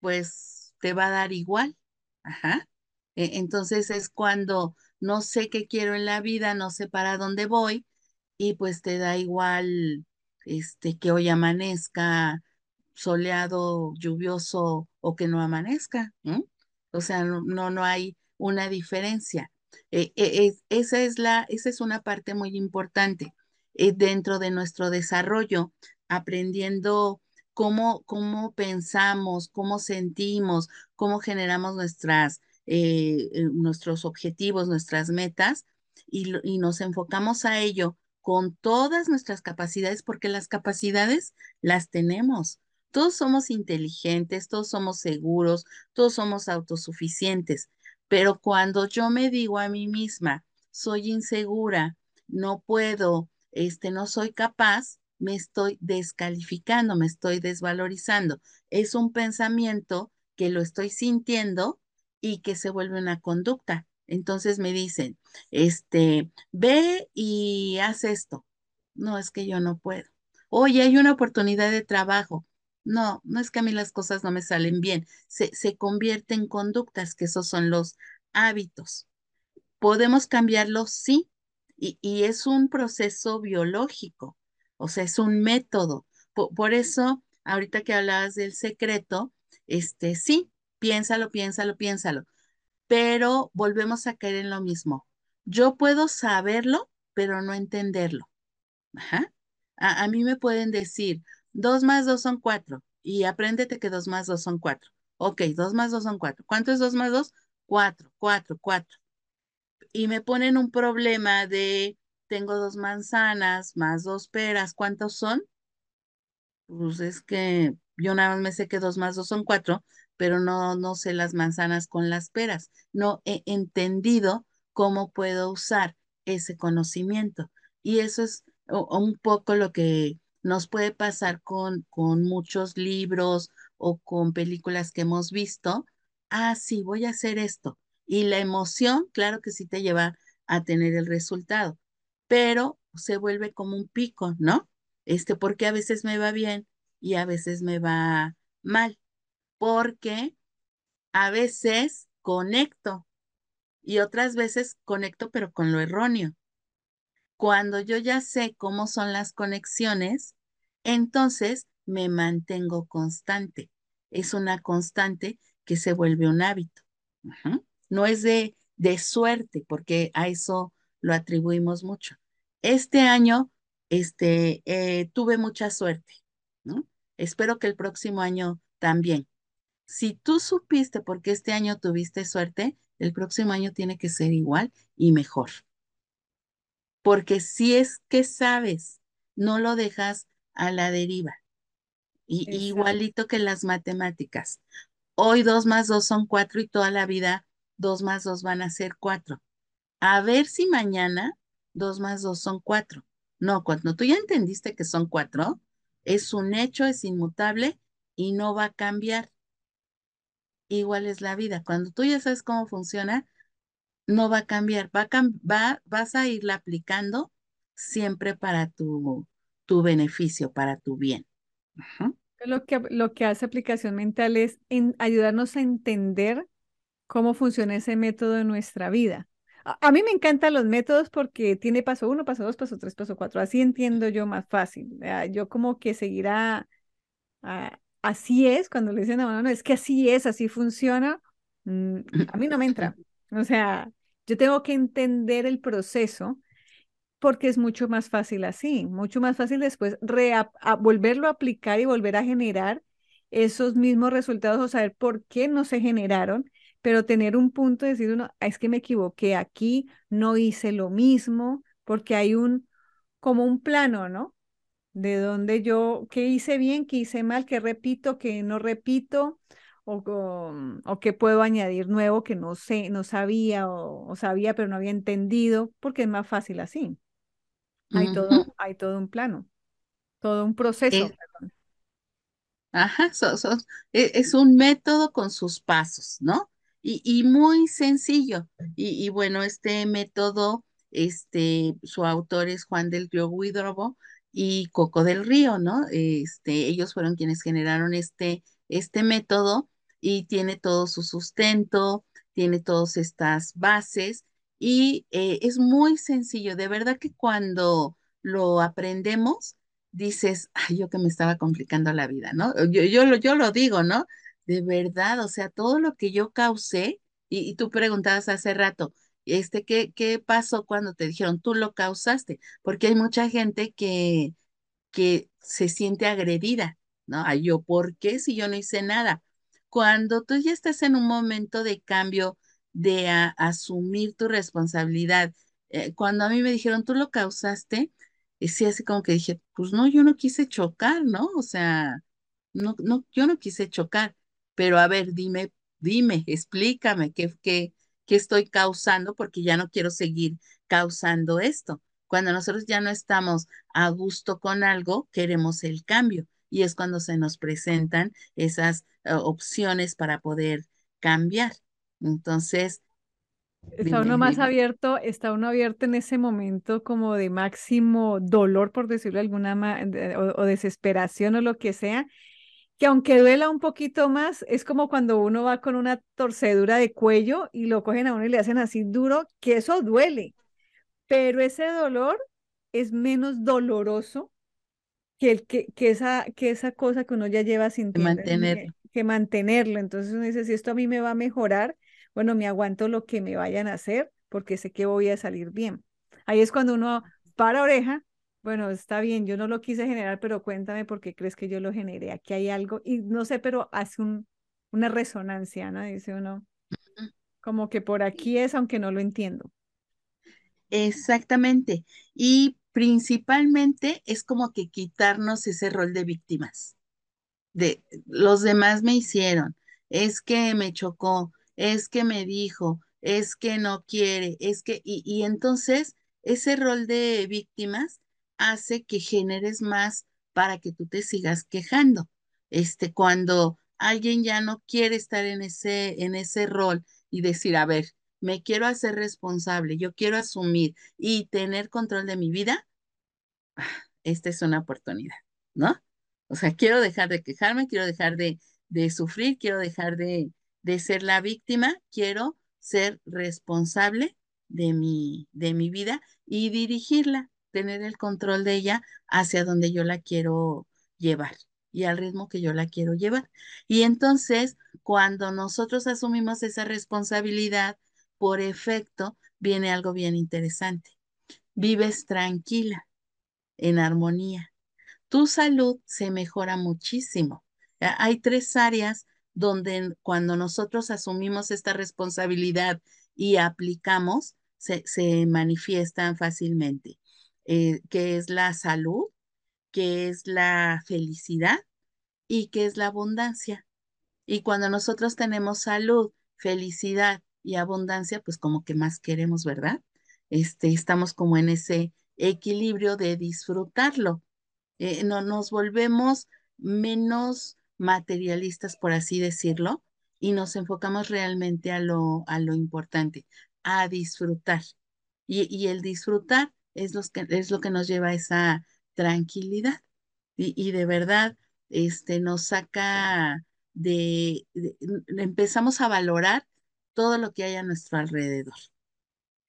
pues te va a dar igual. Ajá. E, entonces es cuando no sé qué quiero en la vida, no sé para dónde voy y pues te da igual este que hoy amanezca soleado, lluvioso o que no amanezca. O sea, no, no, hay una diferencia. Eh, es- esa es la, esa es una parte muy importante eh, dentro de nuestro desarrollo, aprendiendo cómo, cómo pensamos, cómo sentimos, cómo generamos nuestras, eh, eh, nuestros objetivos, nuestras metas, y, y nos enfocamos a ello con todas nuestras capacidades, porque las capacidades las tenemos. Todos somos inteligentes, todos somos seguros, todos somos autosuficientes, pero cuando yo me digo a mí misma, soy insegura, no puedo, este, no soy capaz, me estoy descalificando, me estoy desvalorizando. Es un pensamiento que lo estoy sintiendo y que se vuelve una conducta. Entonces me dicen, este, ve y haz esto. No, es que yo no puedo. Oye, hay una oportunidad de trabajo. No, no es que a mí las cosas no me salen bien. Se, se convierte en conductas, que esos son los hábitos. ¿Podemos cambiarlos? Sí. Y, y es un proceso biológico, o sea, es un método. Po- Por, eso, ahorita que hablabas del secreto, este, sí, piénsalo, piénsalo, piénsalo, pero volvemos a caer en lo mismo. Yo puedo saberlo, pero no entenderlo. Ajá. A, a mí me pueden decir, dos más dos son cuatro, y apréndete que dos más dos son cuatro. Ok, dos más dos son cuatro. ¿Cuánto es dos más dos? Cuatro, cuatro, cuatro. Y me ponen un problema de, tengo dos manzanas más dos peras, ¿cuántos son? Pues es que yo nada más me sé que dos más dos son cuatro, pero no, no sé las manzanas con las peras. No he entendido cómo puedo usar ese conocimiento. Y eso es un poco lo que nos puede pasar con, con muchos libros o con películas que hemos visto. Ah, sí, voy a hacer esto. Y la emoción, claro que sí te lleva a tener el resultado, pero se vuelve como un pico, ¿no? este, porque a veces me va bien y a veces me va mal, porque a veces conecto y otras veces conecto pero con lo erróneo. Cuando yo ya sé cómo son las conexiones, entonces me mantengo constante. Es una constante que se vuelve un hábito. No es de, de suerte, porque a eso lo atribuimos mucho. Este año, este, eh, tuve mucha suerte, ¿no? Espero que el próximo año también. Si tú supiste por qué este año tuviste suerte, el próximo año tiene que ser igual y mejor porque si es que sabes, no lo dejas a la deriva. Y, igualito que las matemáticas. Hoy dos más dos son cuatro y toda la vida dos más dos van a ser cuatro. A ver si mañana dos más dos son cuatro. No, cuando tú ya entendiste que son cuatro, es un hecho, es inmutable y no va a cambiar. Igual es la vida. Cuando tú ya sabes cómo funciona, no va a cambiar, va a va, vas a irla aplicando siempre para tu, tu beneficio, para tu bien. Lo que, lo que hace aplicación mental es en ayudarnos a entender cómo funciona ese método en nuestra vida. A, mí me encantan los métodos porque tiene paso uno, paso dos, paso tres, paso cuatro. Así entiendo yo más fácil. Ah, Yo como que seguirá, ah, así es, cuando le dicen a uno, no, es que así es, así funciona, mm, a mí no me entra. O sea, yo tengo que entender el proceso porque es mucho más fácil así, mucho más fácil después volverlo a aplicar y volver a generar esos mismos resultados o saber por qué no se generaron, pero tener un punto de decir uno, "Ah, es que me equivoqué aquí, no hice lo mismo, porque hay un, como un plano, ¿no? De donde yo, qué hice bien, qué hice mal, qué repito, qué no repito. O, o qué puedo añadir nuevo que no sé, no sabía o o sabía pero no había entendido, porque es más fácil así. Hay todo, hay todo un plano, todo un proceso. Es, ajá, so- so- e- es un método con sus pasos, ¿no? Y, y muy sencillo. Y, y bueno, este método, este, su autor es Juan del Río Huidrobo y Coco del Río, ¿no? Este, ellos fueron quienes generaron este, este método y tiene todo su sustento, tiene todas estas bases y eh, es muy sencillo. De verdad que cuando lo aprendemos, dices, ay, yo que me estaba complicando la vida, ¿no? Yo, yo, lo, yo lo digo, ¿no? De verdad, o sea, todo lo que yo causé, y, tú preguntabas hace rato, este, ¿qué, qué pasó cuando te dijeron, tú lo causaste? Porque hay mucha gente que, que se siente agredida, ¿no? Ay, yo, ¿por qué si yo no hice nada? Cuando tú ya estás en un momento de cambio, de asumir tu responsabilidad, eh, cuando a mí me dijeron, tú lo causaste, y sí, así como que dije, pues no, yo no quise chocar, ¿no? O sea, no, no, yo no quise chocar, pero a ver, dime, dime, explícame qué, qué, qué estoy causando, porque ya no quiero seguir causando esto. Cuando nosotros ya no estamos a gusto con algo, queremos el cambio. Y es cuando se nos presentan esas eh, opciones para poder cambiar. Entonces, Está uno más dime. abierto, está uno abierto en ese momento como de máximo dolor, por decirlo de alguna o, o desesperación o lo que sea, que aunque duela un poquito más, es como cuando uno va con una torcedura de cuello y lo cogen a uno y le hacen así duro, que eso duele, pero ese dolor es menos doloroso que, el, que, que, esa, que esa cosa que uno ya lleva de sintiendo, mantenerlo. eh, que mantenerlo. Entonces uno dice, si esto a mí me va a mejorar, bueno, me aguanto lo que me vayan a hacer porque sé que voy a salir bien. Ahí es cuando uno para oreja, bueno, está bien, yo no lo quise generar, pero cuéntame por qué crees que yo lo generé. Aquí hay algo, y no sé, pero hace un, una resonancia, ¿no? Dice uno, como que por aquí es, aunque no lo entiendo. Exactamente. Y principalmente es como que quitarnos ese rol de víctimas. de los demás me hicieron, es que me chocó, es que me dijo, es que no quiere, es que, y, y entonces ese rol de víctimas hace que generes más para que tú te sigas quejando. Este, cuando alguien ya no quiere estar en ese, en ese rol y decir, a ver, me quiero hacer responsable, yo quiero asumir y tener control de mi vida, esta es una oportunidad, ¿no? O sea, quiero dejar de quejarme, quiero dejar de, de sufrir, quiero dejar de, de ser la víctima, quiero ser responsable de mi, de mi vida y dirigirla, tener el control de ella hacia donde yo la quiero llevar y al ritmo que yo la quiero llevar. Y entonces, cuando nosotros asumimos esa responsabilidad, por efecto, viene algo bien interesante. Vives tranquila en armonía. Tu salud se mejora muchísimo. Hay tres áreas donde cuando nosotros asumimos esta responsabilidad y aplicamos, se, se manifiestan fácilmente, eh, que es la salud, que es la felicidad y que es la abundancia. Y cuando nosotros tenemos salud, felicidad y abundancia, pues como que más queremos, ¿verdad? Este, estamos como en ese equilibrio de disfrutarlo eh, no, nos volvemos menos materialistas, por así decirlo, y nos enfocamos realmente a lo, a lo importante, a disfrutar. Y, y el disfrutar es, que, es lo que nos lleva a esa tranquilidad. Y, y de verdad, este, nos saca de, de- empezamos a valorar todo lo que hay a nuestro alrededor.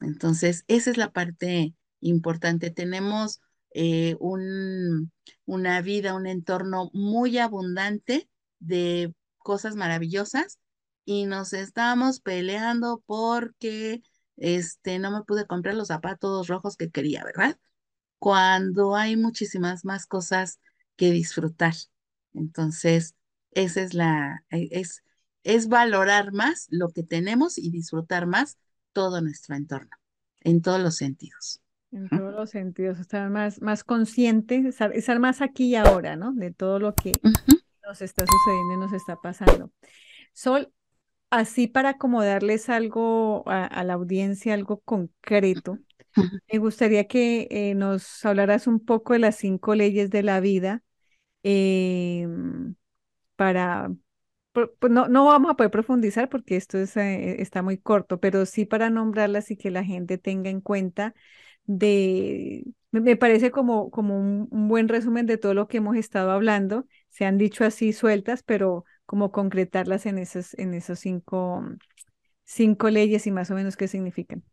Entonces, esa es la parte importante. Tenemos eh, un, una vida, un entorno muy abundante de cosas maravillosas y nos estamos peleando porque este, no me pude comprar los zapatos rojos que quería, ¿verdad? Cuando hay muchísimas más cosas que disfrutar. Entonces, esa es la, e- es, es valorar más lo que tenemos y disfrutar más todo nuestro entorno, en todos los sentidos. En todos los sentidos, estar más, más consciente, estar, estar más aquí y ahora, ¿no? De todo lo que nos está sucediendo y nos está pasando. Sol, así para acomodarles algo a, a la audiencia, algo concreto, me gustaría que eh, nos hablaras un poco de las cinco leyes de la vida em, para, por- pues no, no vamos a poder profundizar porque esto es, eh, está muy corto, pero sí para nombrarlas y que la gente tenga en cuenta de, me me parece como, como un, un buen resumen de todo lo que hemos estado hablando. Se han dicho así sueltas, pero como concretarlas en esas, en esos cinco, cinco leyes y más o menos qué significan.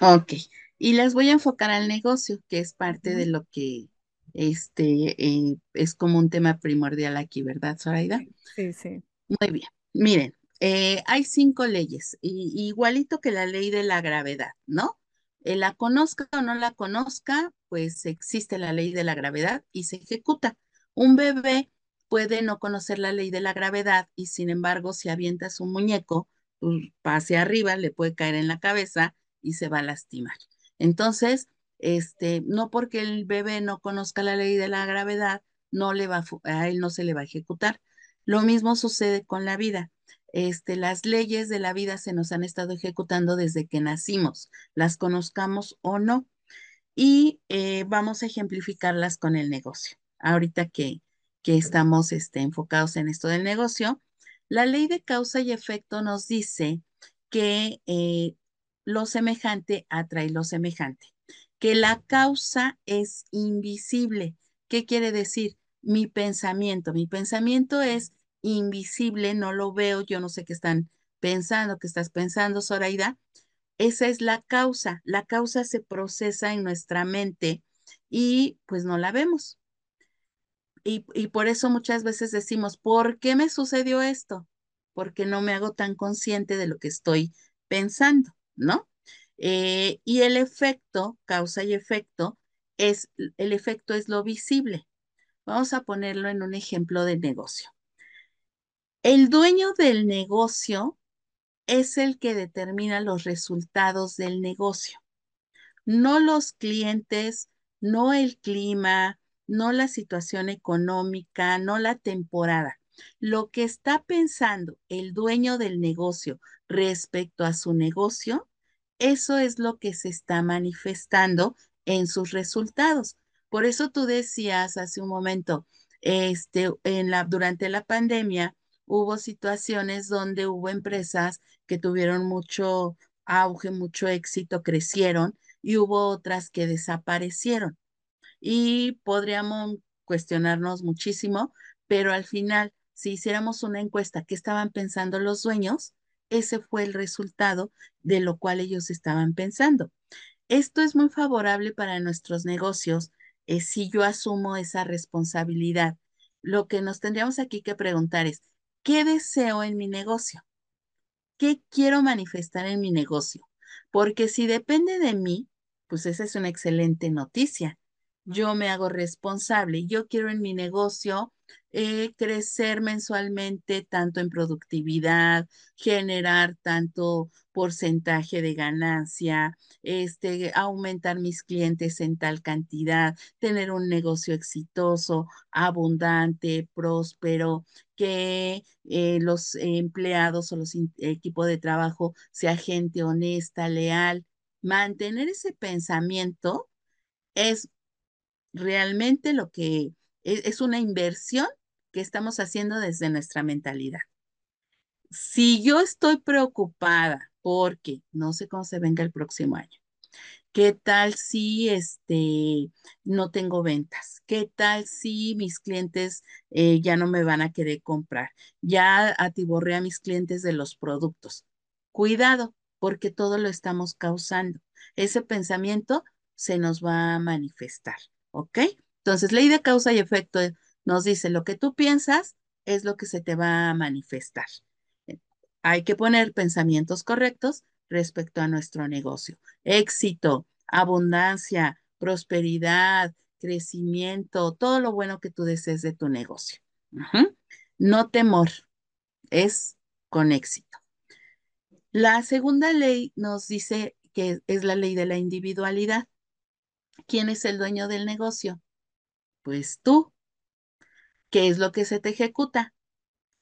Ok, y las voy a enfocar al negocio, que es parte de lo que este eh, es como un tema primordial aquí, ¿verdad, Zoraida? Sí, sí. Muy bien. Miren, eh, hay cinco leyes, y, igualito que la ley de la gravedad, ¿no? Eh, la conozca o no la conozca, pues existe la ley de la gravedad y se ejecuta. Un bebé puede no conocer la ley de la gravedad y sin embargo, si avienta su muñeco, pues, pase arriba, le puede caer en la cabeza y se va a lastimar. Entonces, este, no porque el bebé no conozca la ley de la gravedad, no le va a, a él no se le va a ejecutar. Lo mismo sucede con la vida. Este, las leyes de la vida se nos han estado ejecutando desde que nacimos, las conozcamos o no. Y eh, vamos a ejemplificarlas con el negocio. Ahorita que, que estamos este, enfocados en esto del negocio, la ley de causa y efecto nos dice que eh, lo semejante atrae lo semejante, que la causa es invisible. ¿Qué quiere decir? Mi pensamiento. Mi pensamiento es invisible, no lo veo, yo no sé qué están pensando, qué estás pensando, Zoraida. Esa es la causa. La causa se procesa en nuestra mente y pues no la vemos. Y, y por eso muchas veces decimos, ¿por qué me sucedió esto? Porque no me hago tan consciente de lo que estoy pensando, ¿no? Eh, y el efecto, causa y efecto, es, el efecto es lo visible. Vamos a ponerlo en un ejemplo de negocio. El dueño del negocio es el que determina los resultados del negocio, no los clientes, no el clima, no la situación económica, no la temporada. Lo que está pensando el dueño del negocio respecto a su negocio, eso es lo que se está manifestando en sus resultados. Por eso tú decías hace un momento, este, durante la pandemia, hubo situaciones donde hubo empresas que tuvieron mucho auge, mucho éxito, crecieron y hubo otras que desaparecieron. Y podríamos cuestionarnos muchísimo, pero al final, si hiciéramos una encuesta, ¿qué estaban pensando los dueños? Ese fue el resultado de lo cual ellos estaban pensando. Esto es muy favorable para nuestros negocios eh, si yo asumo esa responsabilidad. Lo que nos tendríamos aquí que preguntar es, ¿qué deseo en mi negocio? ¿Qué quiero manifestar en mi negocio? Porque si depende de mí, pues esa es una excelente noticia. Yo me hago responsable. Yo quiero en mi negocio eh, crecer mensualmente tanto en productividad, generar tanto porcentaje de ganancia, este, aumentar mis clientes en tal cantidad, tener un negocio exitoso, abundante, próspero, que eh, los empleados o los equipos de trabajo sea gente honesta, leal. Mantener ese pensamiento es realmente lo que es, una inversión que estamos haciendo desde nuestra mentalidad. Si yo estoy preocupada porque no sé cómo se venga el próximo año, ¿Qué tal si este, no tengo ventas? ¿Qué tal si mis clientes eh, ya no me van a querer comprar? Ya atiborré a mis clientes de los productos. Cuidado, porque todo lo estamos causando. Ese pensamiento se nos va a manifestar, ¿ok? Entonces, ley de causa y efecto nos dice lo que tú piensas es lo que se te va a manifestar. Hay que poner pensamientos correctos respecto a nuestro negocio. Éxito, abundancia, prosperidad, crecimiento, todo lo bueno que tú desees de tu negocio. No temor, es con éxito. La segunda ley nos dice que es la ley de la individualidad. ¿Quién es el dueño del negocio? Pues tú. ¿Qué es lo que se te ejecuta?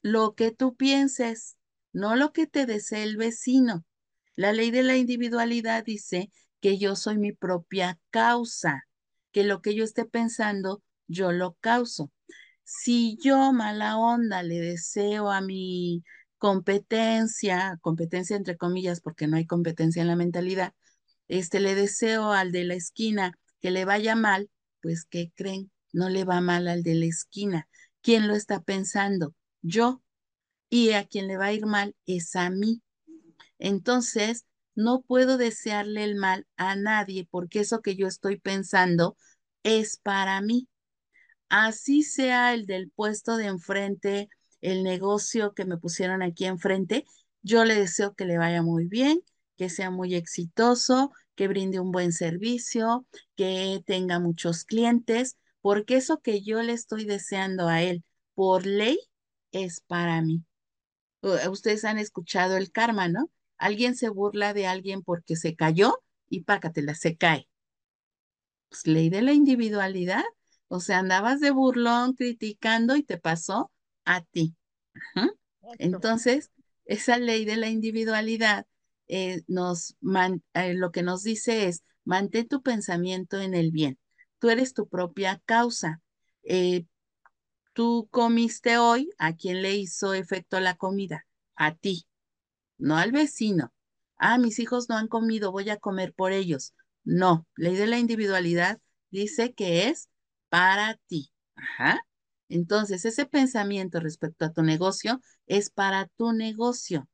Lo que tú pienses, no lo que te desee el vecino. La ley de la individualidad dice que yo soy mi propia causa, que lo que yo esté pensando, yo lo causo. Si yo, mala onda, le deseo a mi competencia, competencia entre comillas, porque no hay competencia en la mentalidad, este, le deseo al de la esquina que le vaya mal, pues, ¿qué creen? No le va mal al de la esquina. ¿Quién lo está pensando? Yo. Y a quien le va a ir mal es a mí. Entonces, no puedo desearle el mal a nadie porque eso que yo estoy pensando es para mí. Así sea el del puesto de enfrente, el negocio que me pusieron aquí enfrente, yo le deseo que le vaya muy bien, que sea muy exitoso, que brinde un buen servicio, que tenga muchos clientes, porque eso que yo le estoy deseando a él por ley es para mí. Ustedes han escuchado el karma, ¿no? Alguien se burla de alguien porque se cayó y pácatela, se cae. Pues ley de la individualidad. O sea, andabas de burlón criticando y te pasó a ti. Entonces, esa ley de la individualidad eh, nos eh, lo que nos dice es, mantén tu pensamiento en el bien. Tú eres tu propia causa. Eh, tú comiste hoy, ¿a quién le hizo efecto la comida? A ti, no al vecino. Ah, mis hijos no han comido, voy a comer por ellos. No, ley de la individualidad dice que es para ti. Entonces, ese pensamiento respecto a tu negocio es para tu negocio.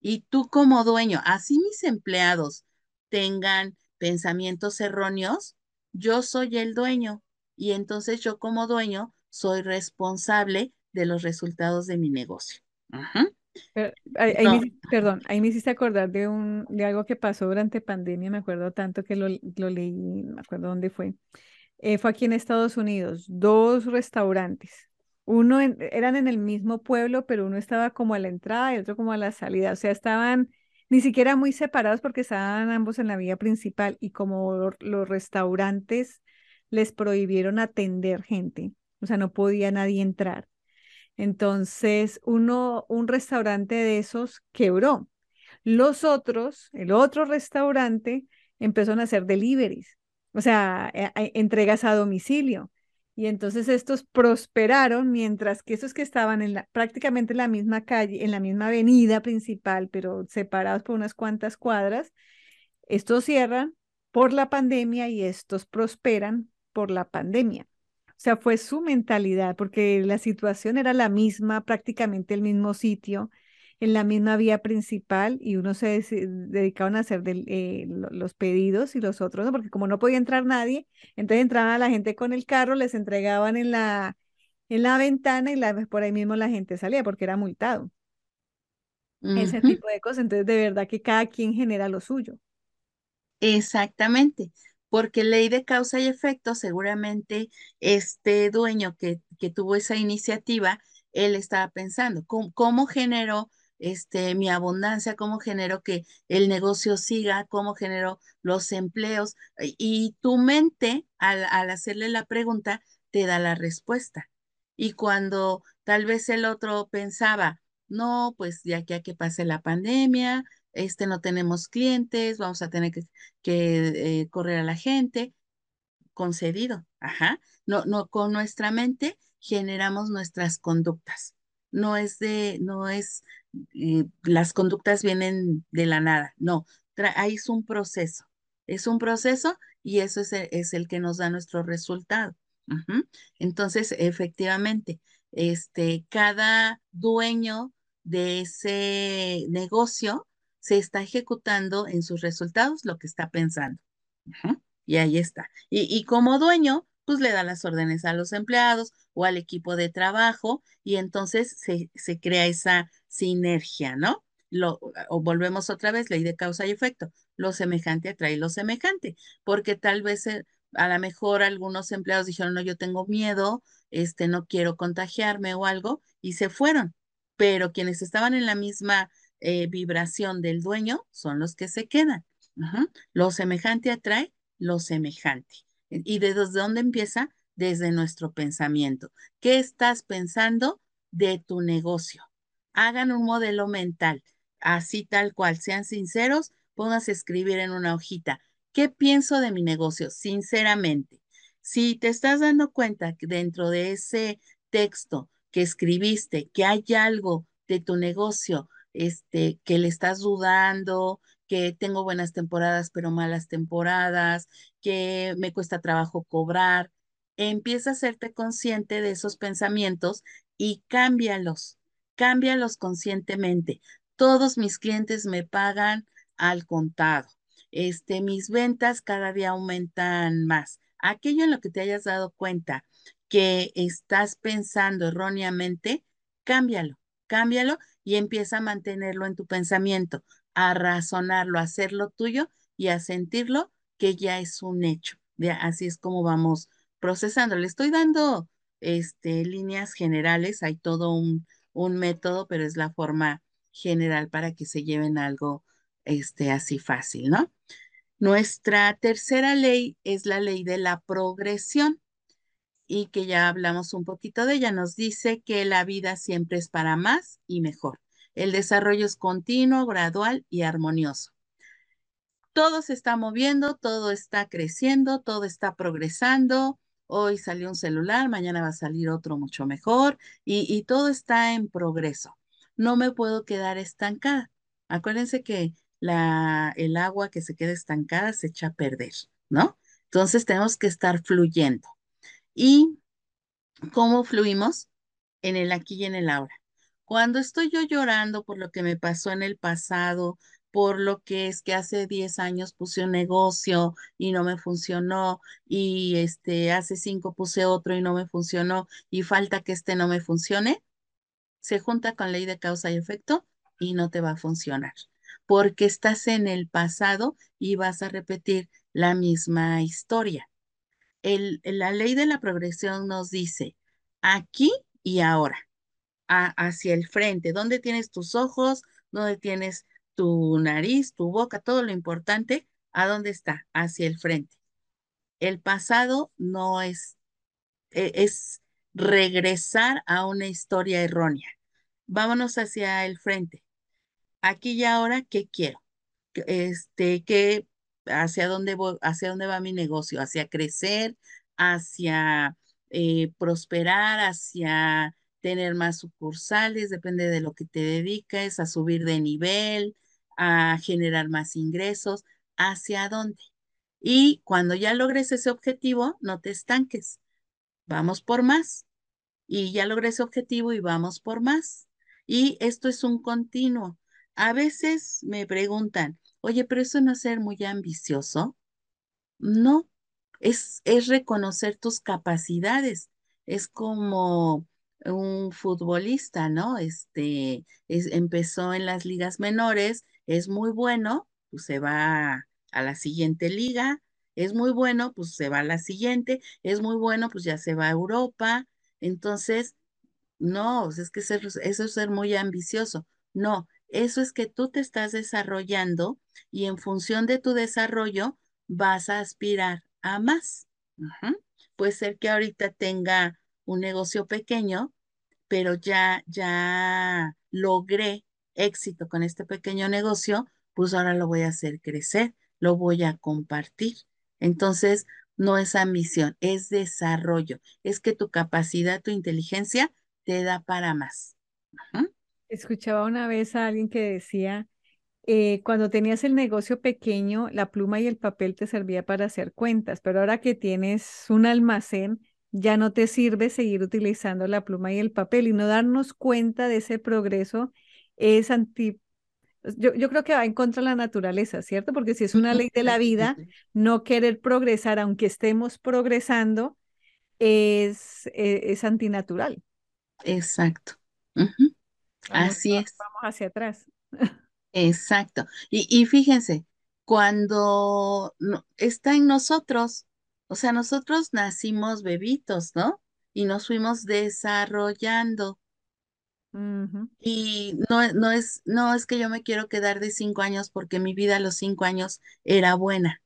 Y tú como dueño, así mis empleados tengan pensamientos erróneos, yo soy el dueño. Y entonces yo como dueño soy responsable de los resultados de mi negocio. perdón, ahí me hiciste acordar de, un, de algo que pasó durante pandemia, me acuerdo tanto que lo, lo leí, me acuerdo dónde fue. Eh, fue aquí en Estados Unidos, dos restaurantes. Uno eran en el mismo pueblo, pero uno estaba como a la entrada y otro como a la salida. O sea, estaban ni siquiera muy separados porque estaban ambos en la vía principal y como los restaurantes les prohibieron atender gente, o sea, no podía nadie entrar. Entonces, uno, un restaurante de esos quebró. Los otros, el otro restaurante, empezaron a hacer deliveries, o sea, eh, entregas a domicilio. Y entonces estos prosperaron, mientras que esos que estaban en la, prácticamente en la misma calle, en la misma avenida principal, pero separados por unas cuantas cuadras, estos cierran por la pandemia y estos prosperan por la pandemia. O sea, fue su mentalidad, porque la situación era la misma, prácticamente el mismo sitio, en la misma vía principal, y unos se dedicaban a hacer eh, los pedidos y los otros, ¿no? porque como no podía entrar nadie, entonces entraba la gente con el carro, les entregaban en la, en la ventana y la, por ahí mismo la gente salía porque era multado. Ese tipo de cosas. Entonces, de verdad que cada quien genera lo suyo. Exactamente porque ley de causa y efecto, seguramente este dueño que, que tuvo esa iniciativa, él estaba pensando, ¿cómo, cómo generó este, mi abundancia, cómo genero que el negocio siga, cómo genero los empleos? Y tu mente, al, al hacerle la pregunta, te da la respuesta. Y cuando tal vez el otro pensaba, no, pues ya que, que pase la pandemia, este, no tenemos clientes, vamos a tener que, que eh, correr a la gente. Concedido, ajá. No, no, con nuestra mente generamos nuestras conductas. No es de, no es, eh, las conductas vienen de la nada, no, ahí es un proceso, es un proceso y eso es el, es el que nos da nuestro resultado. Entonces, efectivamente, este, cada dueño de ese negocio se está ejecutando en sus resultados lo que está pensando. Y ahí está. Y, como dueño, pues le da las órdenes a los empleados o al equipo de trabajo y entonces se, se crea esa sinergia, ¿no? Lo, o volvemos otra vez, ley de causa y efecto. Lo semejante atrae lo semejante, porque tal vez eh, a lo mejor algunos empleados dijeron, no, yo tengo miedo, este, no quiero contagiarme o algo, y se fueron. Pero quienes estaban en la misma eh, vibración del dueño son los que se quedan. Lo semejante atrae lo semejante. ¿Y desde dónde empieza? Desde nuestro pensamiento. ¿Qué estás pensando de tu negocio? Hagan un modelo mental, así tal cual, sean sinceros, pónganse a escribir en una hojita. ¿Qué pienso de mi negocio? Sinceramente. Si te estás dando cuenta que dentro de ese texto que escribiste, que hay algo de tu negocio este, que le estás dudando, que tengo buenas temporadas pero malas temporadas, que me cuesta trabajo cobrar. Empieza a hacerte consciente de esos pensamientos y cámbialos, cámbialos conscientemente. Todos mis clientes me pagan al contado. Este, mis ventas cada día aumentan más. Aquello en lo que te hayas dado cuenta que estás pensando erróneamente, cámbialo, cámbialo y empieza a mantenerlo en tu pensamiento, a razonarlo, a hacerlo tuyo y a sentirlo que ya es un hecho. así es como vamos procesando. Le estoy dando este, líneas generales, hay todo un, un método, pero es la forma general para que se lleven algo este, así fácil, ¿no? Nuestra tercera ley es la ley de la progresión y que ya hablamos un poquito de ella. Nos dice que la vida siempre es para más y mejor. El desarrollo es continuo, gradual y armonioso. Todo se está moviendo, todo está creciendo, todo está progresando. Hoy salió un celular, mañana va a salir otro mucho mejor y, todo está en progreso. No me puedo quedar estancada. Acuérdense que el agua que se queda estancada se echa a perder, ¿no? Entonces tenemos que estar fluyendo. ¿Y cómo fluimos? En el aquí y en el ahora. Cuando estoy yo llorando por lo que me pasó en el pasado, por lo que es que hace 10 años puse un negocio y no me funcionó, y este, hace 5 puse otro y no me funcionó, y falta que este no me funcione, se junta con ley de causa y efecto y no te va a funcionar porque estás en el pasado y vas a repetir la misma historia. El, la ley de la progresión nos dice aquí y ahora, hacia el frente, dónde tienes tus ojos, dónde tienes tu nariz, tu boca, todo lo importante, ¿a dónde está? Hacia el frente. El pasado no es, e, es regresar a una historia errónea. Vámonos hacia el frente aquí y ahora, ¿qué quiero? Este, ¿qué, hacia dónde voy, hacia dónde va mi negocio? ¿Hacia crecer? ¿Hacia eh, prosperar? ¿Hacia tener más sucursales? Depende de lo que te dediques, a subir de nivel, a generar más ingresos. ¿Hacia dónde? Y cuando ya logres ese objetivo, no te estanques. Vamos por más. Y ya logré ese objetivo y vamos por más. Y esto es un continuo. A veces me preguntan, oye, pero eso no es ser muy ambicioso. No, es, es reconocer tus capacidades. Es como un futbolista, ¿no? Este, empezó en las ligas menores, es muy bueno, pues se va a la siguiente liga, es muy bueno, pues se va a la siguiente, es muy bueno, pues ya se va a Europa. Entonces, no, es que eso es ser muy ambicioso. No, eso es que tú te estás desarrollando y en función de tu desarrollo vas a aspirar a más. Puede ser que ahorita tenga un negocio pequeño, pero ya, ya logré éxito con este pequeño negocio, pues ahora lo voy a hacer crecer, lo voy a compartir. Entonces, no es ambición, es desarrollo. Es que tu capacidad, tu inteligencia te da para más. Escuchaba una vez a alguien que decía, eh, cuando tenías el negocio pequeño, la pluma y el papel te servía para hacer cuentas, pero ahora que tienes un almacén, ya no te sirve seguir utilizando la pluma y el papel y no darnos cuenta de ese progreso es anti... Yo, yo creo que va en contra de la naturaleza, ¿cierto? Porque si es una ley de la vida, no querer progresar, aunque estemos progresando, es, e, es, antinatural. Exacto. Así es. Vamos hacia atrás. Exacto. Y, fíjense, cuando está en nosotros, o sea, nosotros nacimos bebitos, ¿no? Y nos fuimos desarrollando. Y no, no, es, no es que yo me quiero quedar de cinco años porque mi vida a los cinco años era buena.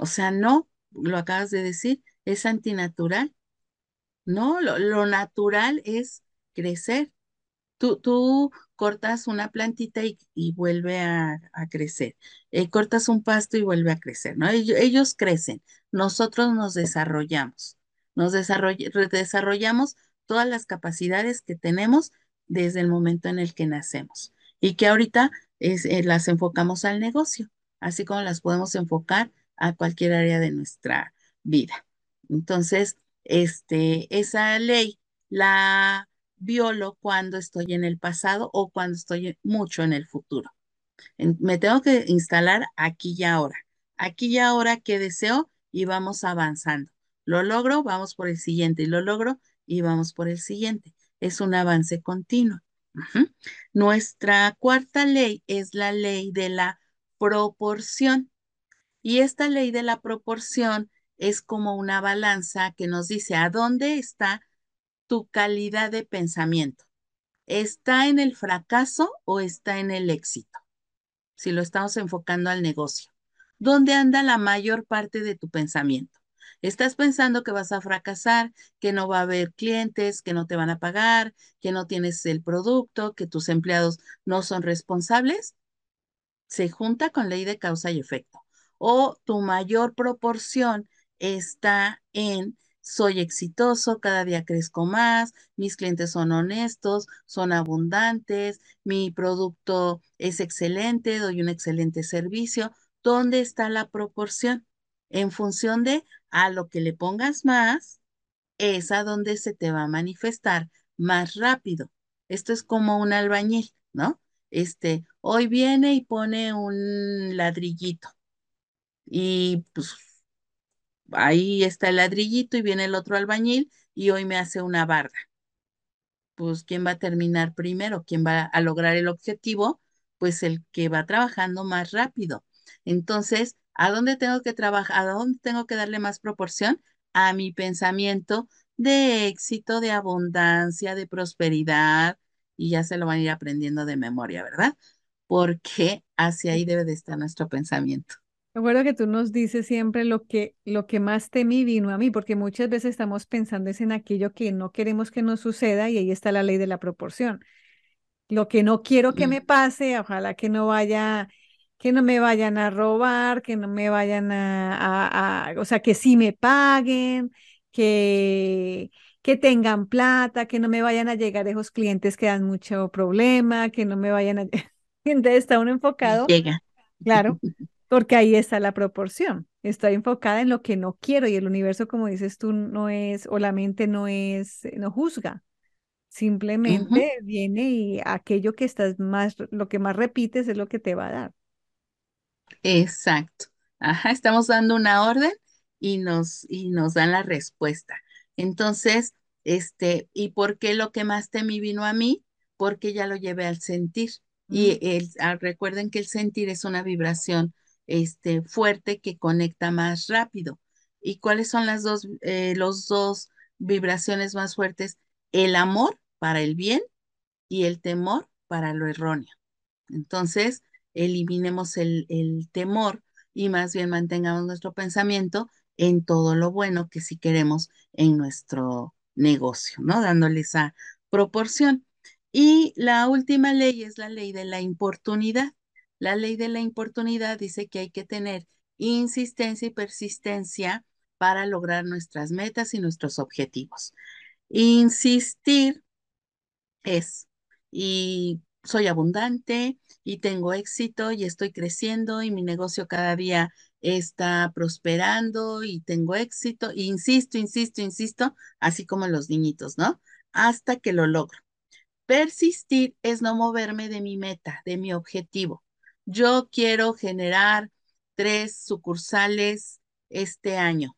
O sea, no, lo acabas de decir, es antinatural. No, lo natural es crecer. Tú, cortas una plantita y, vuelve a, crecer. Eh, cortas un pasto y vuelve a crecer, ¿no? Ellos, crecen, nosotros nos desarrollamos, nos desarrollamos todas las capacidades que tenemos desde el momento en el que nacemos y que ahorita eh, las enfocamos al negocio, así como las podemos enfocar a cualquier área de nuestra vida. Entonces, este, esa ley la violo cuando estoy en el pasado o cuando estoy mucho en el futuro. me tengo que instalar aquí y ahora. Aquí y ahora que deseo y vamos avanzando. Lo logro, vamos por el siguiente y lo logro y vamos por el siguiente. Es un avance continuo. Nuestra cuarta ley es la ley de la proporción. Y esta ley de la proporción es como una balanza que nos dice a dónde está tu calidad de pensamiento. ¿Está en el fracaso o está en el éxito? Si lo estamos enfocando al negocio. ¿Dónde anda la mayor parte de tu pensamiento? ¿Estás pensando que vas a fracasar, que no va a haber clientes, que no te van a pagar, que no tienes el producto, que tus empleados no son responsables? Se junta con ley de causa y efecto. O tu mayor proporción está en soy exitoso, cada día crezco más, mis clientes son honestos, son abundantes, mi producto es excelente, doy un excelente servicio. ¿Dónde está la proporción? En función de a lo que le pongas más, es a donde se te va a manifestar más rápido. Esto es como un albañil, ¿no? Este, hoy viene y pone un ladrillito y pues ahí está el ladrillito y viene el otro albañil y hoy me hace una barda. Pues, ¿quién va a terminar primero? ¿Quién va a lograr el objetivo? Pues el que va trabajando más rápido. Entonces, ¿a dónde tengo que trabajar? ¿A dónde tengo que darle más proporción? A mi pensamiento de éxito, de abundancia, de prosperidad, y ya se lo van a ir aprendiendo de memoria, ¿verdad? Porque hacia ahí debe de estar nuestro pensamiento. Recuerdo que tú nos dices siempre lo que, lo que más temí vino a mí, porque muchas veces estamos pensando en aquello que no queremos que nos suceda y ahí está la ley de la proporción. Lo que no quiero que me pase, ojalá que no vaya, que no me vayan a robar, que no me vayan a, o sea, que sí me paguen, que, que tengan plata, que no me vayan a llegar esos clientes que dan mucho problema, que no me vayan a... Entonces está uno enfocado. Llega. Claro, porque ahí está la proporción. Estoy enfocada en lo que no quiero y el universo, como dices tú, no es, o la mente no es, no juzga. Simplemente viene y aquello que estás más, lo que más repites es lo que te va a dar. Exacto. Ajá, estamos dando una orden y nos, y nos dan la respuesta. Entonces, este, ¿y por qué lo que más temí vino a mí? Porque ya lo llevé al sentir. Y el, ah, recuerden que el sentir es una vibración este, fuerte que conecta más rápido. ¿Y cuáles son las dos, eh, los dos vibraciones más fuertes? El amor para el bien y el temor para lo erróneo. Entonces, eliminemos el, el temor y más bien mantengamos nuestro pensamiento en todo lo bueno que si queremos en nuestro negocio, ¿no? Dándole esa proporción. Y la última ley es la ley de la importunidad. La ley de la importunidad dice que hay que tener insistencia y persistencia para lograr nuestras metas y nuestros objetivos. Insistir es, y soy abundante y tengo éxito y estoy creciendo y mi negocio cada día está prosperando y tengo éxito. insisto, insisto, insisto, así como los niñitos, ¿no? Hasta que lo logro. Persistir es no moverme de mi meta, de mi objetivo. Yo quiero generar tres sucursales este año.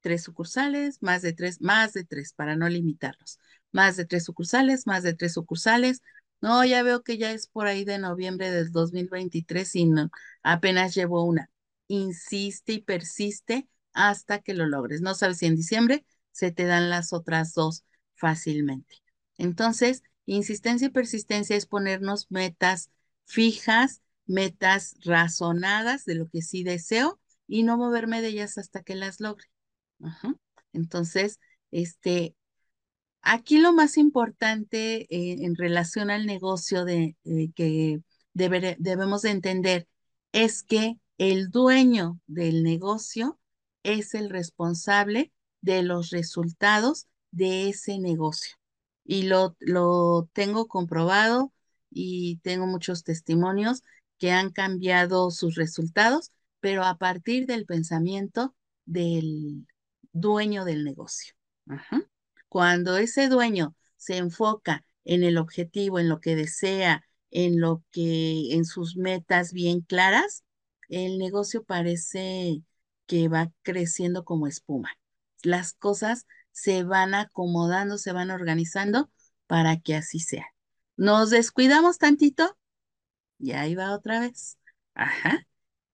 Tres sucursales, más de tres, más de tres, para no limitarlos. Más de tres sucursales, más de tres sucursales. No, ya veo que ya es por ahí de noviembre del 2023 y no, apenas llevo una. Insiste y persiste hasta que lo logres. No sabes si en diciembre se te dan las otras dos fácilmente. Entonces, insistencia y persistencia es ponernos metas fijas, metas razonadas de lo que sí deseo y no moverme de ellas hasta que las logre. Entonces, este, aquí lo más importante eh, en relación al negocio de, eh, que debemos de entender es que el dueño del negocio es el responsable de los resultados de ese negocio. Y lo, lo tengo comprobado y tengo muchos testimonios que han cambiado sus resultados, pero a partir del pensamiento del dueño del negocio. Cuando ese dueño se enfoca en el objetivo, en lo que desea, en lo que, en sus metas bien claras, el negocio parece que va creciendo como espuma. Las cosas se van acomodando, se van organizando para que así sea. Nos descuidamos tantito y ahí va otra vez. Ajá.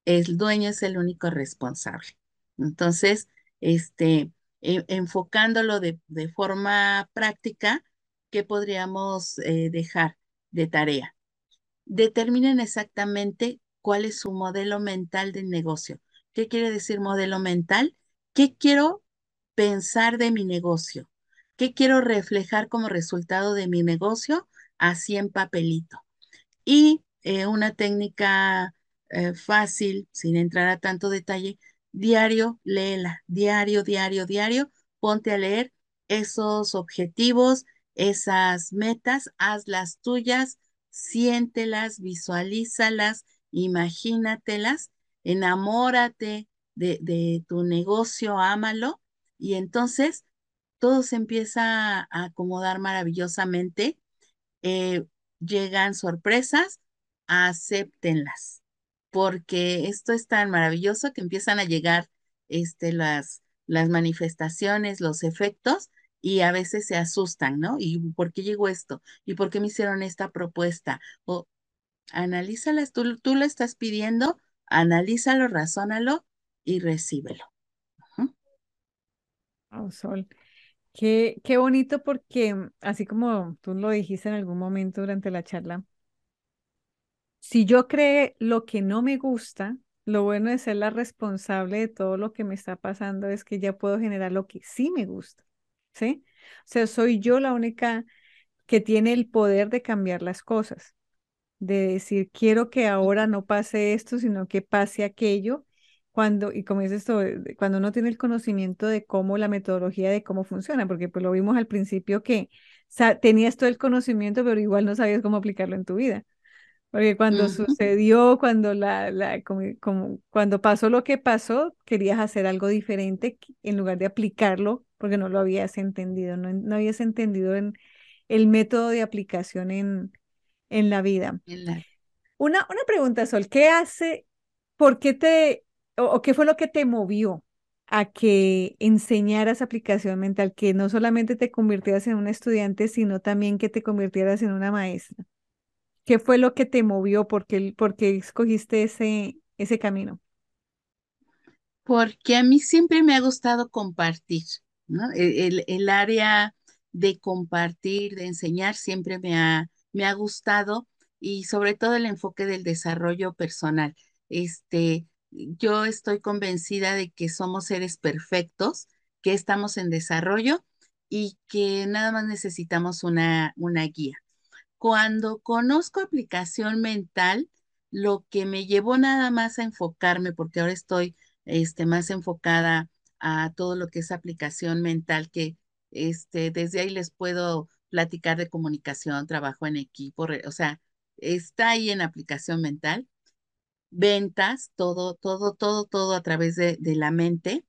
El dueño es el único responsable. Entonces, este, enfocándolo de, forma práctica, ¿qué podríamos eh, dejar de tarea? Determinen exactamente cuál es su modelo mental de negocio. ¿Qué quiere decir modelo mental? ¿Qué quiero pensar de mi negocio? ¿Qué quiero reflejar como resultado de mi negocio? Así en papelito. Y eh, una técnica eh, fácil, sin entrar a tanto detalle, diario, léela, diario, diario, diario, ponte a leer esos objetivos, esas metas, hazlas tuyas, siéntelas, visualízalas, imagínatelas, enamórate de, tu negocio, ámalo, y entonces todo se empieza a acomodar maravillosamente. Eh, llegan sorpresas, acéptenlas porque esto es tan maravilloso que empiezan a llegar este, las, las manifestaciones, los efectos, y a veces se asustan, ¿no? ¿Y por qué llegó esto? ¿Y por qué me hicieron esta propuesta? O analízalas, tú, tú lo estás pidiendo, analízalo, razónalo y recíbelo. Oh, Sol. Qué, qué bonito porque, así como tú lo dijiste en algún momento durante la charla, si yo creo lo que no me gusta, lo bueno de ser la responsable de todo lo que me está pasando es que ya puedo generar lo que sí me gusta, ¿sí? O sea, soy yo la única que tiene el poder de cambiar las cosas, de decir, quiero que ahora no pase esto, sino que pase aquello. Cuando, y como dices esto, cuando uno tiene el conocimiento de cómo la metodología de cómo funciona, porque pues lo vimos al principio que tenías todo el conocimiento, pero igual no sabías cómo aplicarlo en tu vida. Porque cuando sucedió, cuando, la, la, como, cuando pasó lo que pasó, querías hacer algo diferente en lugar de aplicarlo porque no lo habías entendido, no, no habías entendido en el método de aplicación en, en la vida. Una, una pregunta, Sol, ¿qué hace, por qué te, o, qué fue lo que te movió a que enseñaras aplicación mental, que no solamente te convirtieras en un estudiante, sino también que te convirtieras en una maestra? ¿Qué fue lo que te movió? ¿Por qué, escogiste ese, ese camino? Porque a mí siempre me ha gustado compartir. E, el, área de compartir, de enseñar, siempre me ha, me ha gustado y sobre todo el enfoque del desarrollo personal. Este, yo estoy convencida de que somos seres perfectos, que estamos en desarrollo y que nada más necesitamos una, una guía. Cuando conozco aplicación mental, lo que me llevó nada más a enfocarme, porque ahora estoy este, más enfocada a todo lo que es aplicación mental, que este, desde ahí les puedo platicar de comunicación, trabajo en equipo, o sea, está ahí en aplicación mental, ventas, todo, todo, todo, todo a través de, la mente.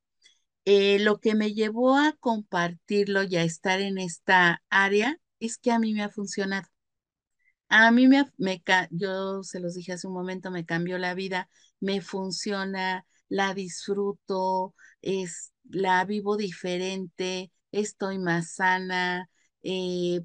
Eh, lo que me llevó a compartirlo y a estar en esta área es que a mí me ha funcionado. A mí me, me, yo se los dije hace un momento, me cambió la vida, me funciona, la disfruto, es, la vivo diferente, estoy más sana, eh,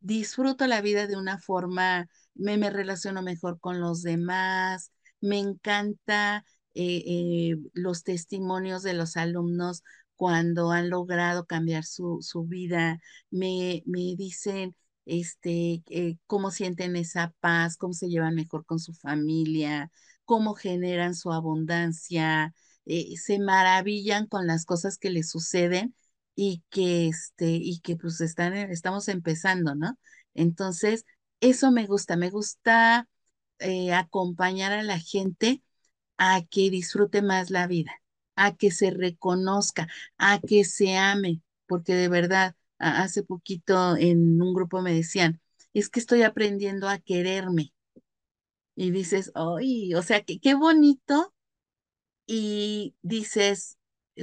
disfruto la vida de una forma, me, me relaciono mejor con los demás, me encanta eh, eh, los testimonios de los alumnos cuando han logrado cambiar su, su vida, me, me dicen, este, eh, cómo sienten esa paz, cómo se llevan mejor con su familia, cómo generan su abundancia, eh, se maravillan con las cosas que les suceden y que, este, y que pues están, estamos empezando, ¿no? Entonces, eso me gusta, me gusta eh, acompañar a la gente a que disfrute más la vida, a que se reconozca, a que se ame, porque de verdad, hace poquito en un grupo me decían, es que estoy aprendiendo a quererme. Y dices, ay, o sea, que, qué bonito. Y dices,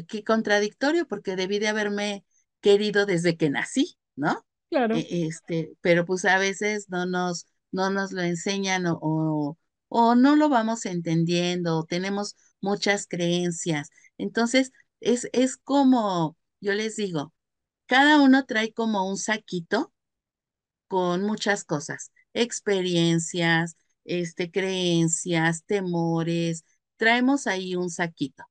qué contradictorio, porque debí de haberme querido desde que nací, ¿no? Claro. E, este, pero pues a veces no nos, no nos lo enseñan o, o, no lo vamos entendiendo, tenemos muchas creencias. Entonces, es, es como, yo les digo, cada uno trae como un saquito con muchas cosas, experiencias, este, creencias, temores, traemos ahí un saquito.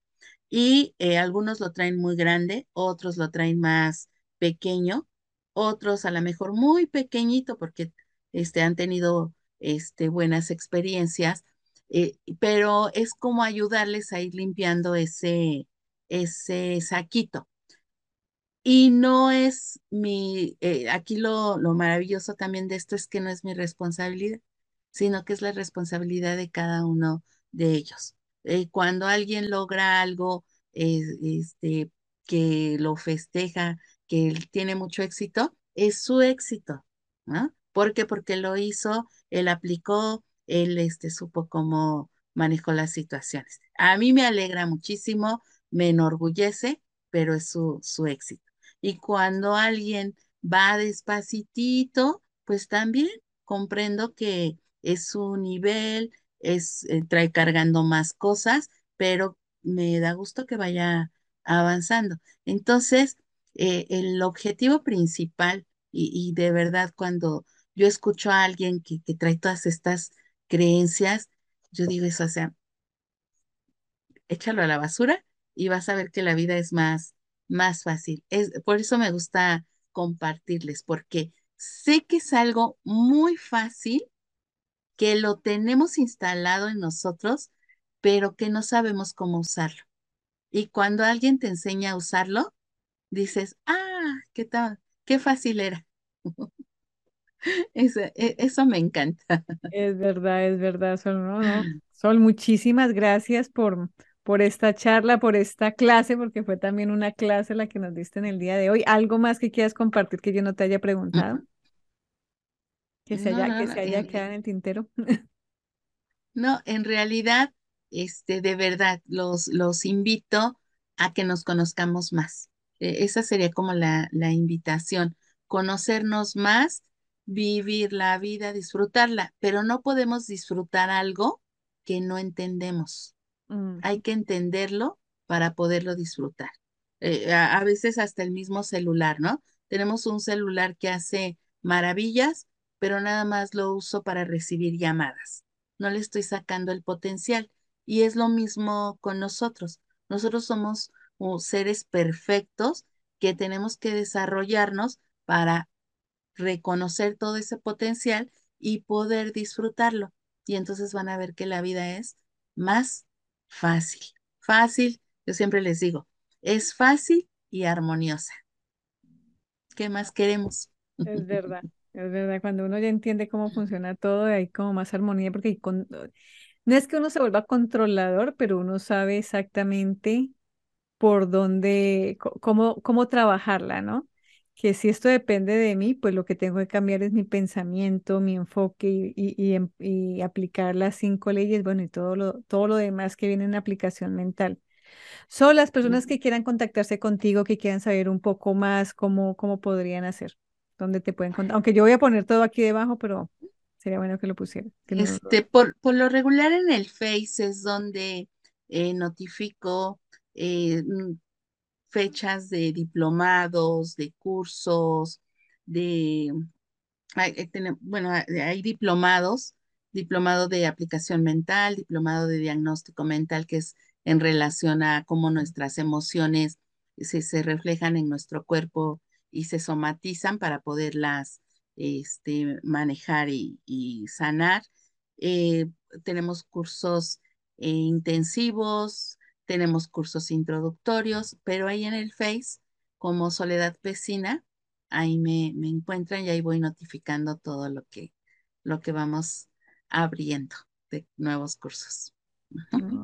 Y eh, algunos lo traen muy grande, otros lo traen más pequeño, otros a lo mejor muy pequeñito porque este, han tenido este, buenas experiencias, eh, pero es como ayudarles a ir limpiando ese, ese saquito. Y no es mi, eh, aquí lo, lo maravilloso también de esto es que no es mi responsabilidad, sino que es la responsabilidad de cada uno de ellos. Eh, cuando alguien logra algo este, que lo festeja, que tiene mucho éxito, es su éxito, ¿no? ¿Por qué? Porque lo hizo, él aplicó, él este, supo cómo manejó las situaciones. A mí me alegra muchísimo, me enorgullece, pero es su, su éxito. Y cuando alguien va despacitito, pues también comprendo que es su nivel, es, eh, trae cargando más cosas, pero me da gusto que vaya avanzando. Entonces, eh, el objetivo principal, y, de verdad cuando yo escucho a alguien que, que trae todas estas creencias, yo digo eso, o sea, échalo a la basura y vas a ver que la vida es más, más fácil. Es, por eso me gusta compartirles, porque sé que es algo muy fácil que lo tenemos instalado en nosotros, pero que no sabemos cómo usarlo. Y cuando alguien te enseña a usarlo, dices, ah, qué tal, qué fácil era. Eso, e, eso, me encanta. Es verdad, es verdad, Sol. No, no. Sol, muchísimas gracias por, por esta charla, por esta clase, porque fue también una clase la que nos diste en el día de hoy. ¿Algo más que quieras compartir que yo no te haya preguntado? Que se haya, que se haya quedado en el tintero. No, en realidad, este, de verdad, los, los invito a que nos conozcamos más. E, esa sería como la, la invitación, conocernos más, vivir la vida, disfrutarla, pero no podemos disfrutar algo que no entendemos. Hay que entenderlo para poderlo disfrutar. Eh, a, veces hasta el mismo celular, ¿no? Tenemos un celular que hace maravillas, pero nada más lo uso para recibir llamadas. No le estoy sacando el potencial. Y es lo mismo con nosotros. Nosotros somos uh, seres perfectos que tenemos que desarrollarnos para reconocer todo ese potencial y poder disfrutarlo. Y entonces van a ver que la vida es más fácil. Fácil, yo siempre les digo, es fácil y armoniosa. ¿Qué más queremos? Es verdad. Es verdad, cuando uno ya entiende cómo funciona todo, hay como más armonía, porque con... no es que uno se vuelva controlador, pero uno sabe exactamente por dónde, cómo, cómo trabajarla, ¿no? Que si esto depende de mí, pues lo que tengo que cambiar es mi pensamiento, mi enfoque y, y, em, y aplicar las cinco leyes, bueno, y todo lo, todo lo demás que viene en aplicación mental. Son las personas que quieran contactarse contigo, que quieran saber un poco más cómo, cómo podrían hacer donde te pueden contar. Aunque yo voy a poner todo aquí debajo, pero sería bueno que lo pusiera. este, por, por, lo regular en el Face es donde eh, notifico eh, mm, fechas de diplomados, de cursos, de, eh, bueno, hay diplomados, diplomado de aplicación mental, diplomado de diagnóstico mental, que es en relación a cómo nuestras emociones se, reflejan en nuestro cuerpo y se somatizan para poderlas este, manejar y, sanar. Eh, tenemos cursos eh, intensivos, tenemos cursos introductorios, pero ahí en el Face, como Soledad Vecina, ahí me, me encuentran y ahí voy notificando todo lo que, lo que vamos abriendo de nuevos cursos.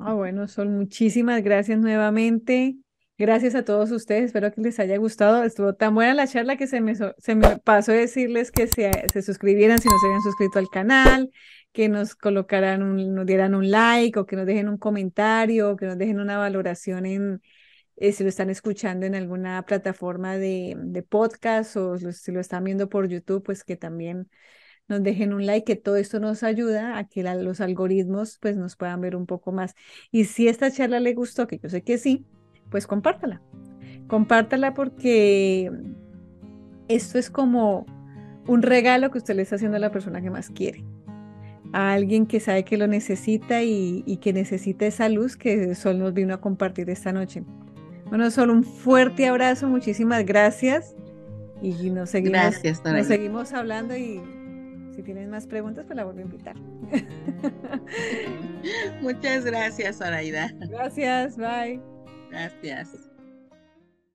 Ah, bueno, Sol, muchísimas gracias nuevamente. Gracias a todos ustedes, espero que les haya gustado. Estuvo tan buena la charla que se me, se me pasó decirles que se, se, suscribieran si no se habían suscrito al canal, que nos colocaran, un, nos dieran un like o que nos dejen un comentario, que nos dejen una valoración en, eh, si lo están escuchando en alguna plataforma de, de podcast o si lo están viendo por YouTube, pues que también nos dejen un like, que todo esto nos ayuda a que los algoritmos pues nos puedan ver un poco más. Y si esta charla le gustó, que yo sé que sí, pues compártala. Compártala porque esto es como un regalo que usted le está haciendo a la persona que más quiere. A alguien que sabe que lo necesita y, que necesita esa luz que Sol nos vino a compartir esta noche. Bueno, Sol, un fuerte abrazo, muchísimas gracias. Y nos seguimos, nos seguimos hablando y si tienes más preguntas, pues la vuelvo a invitar. Muchas gracias, Araida. Gracias, bye. Gracias.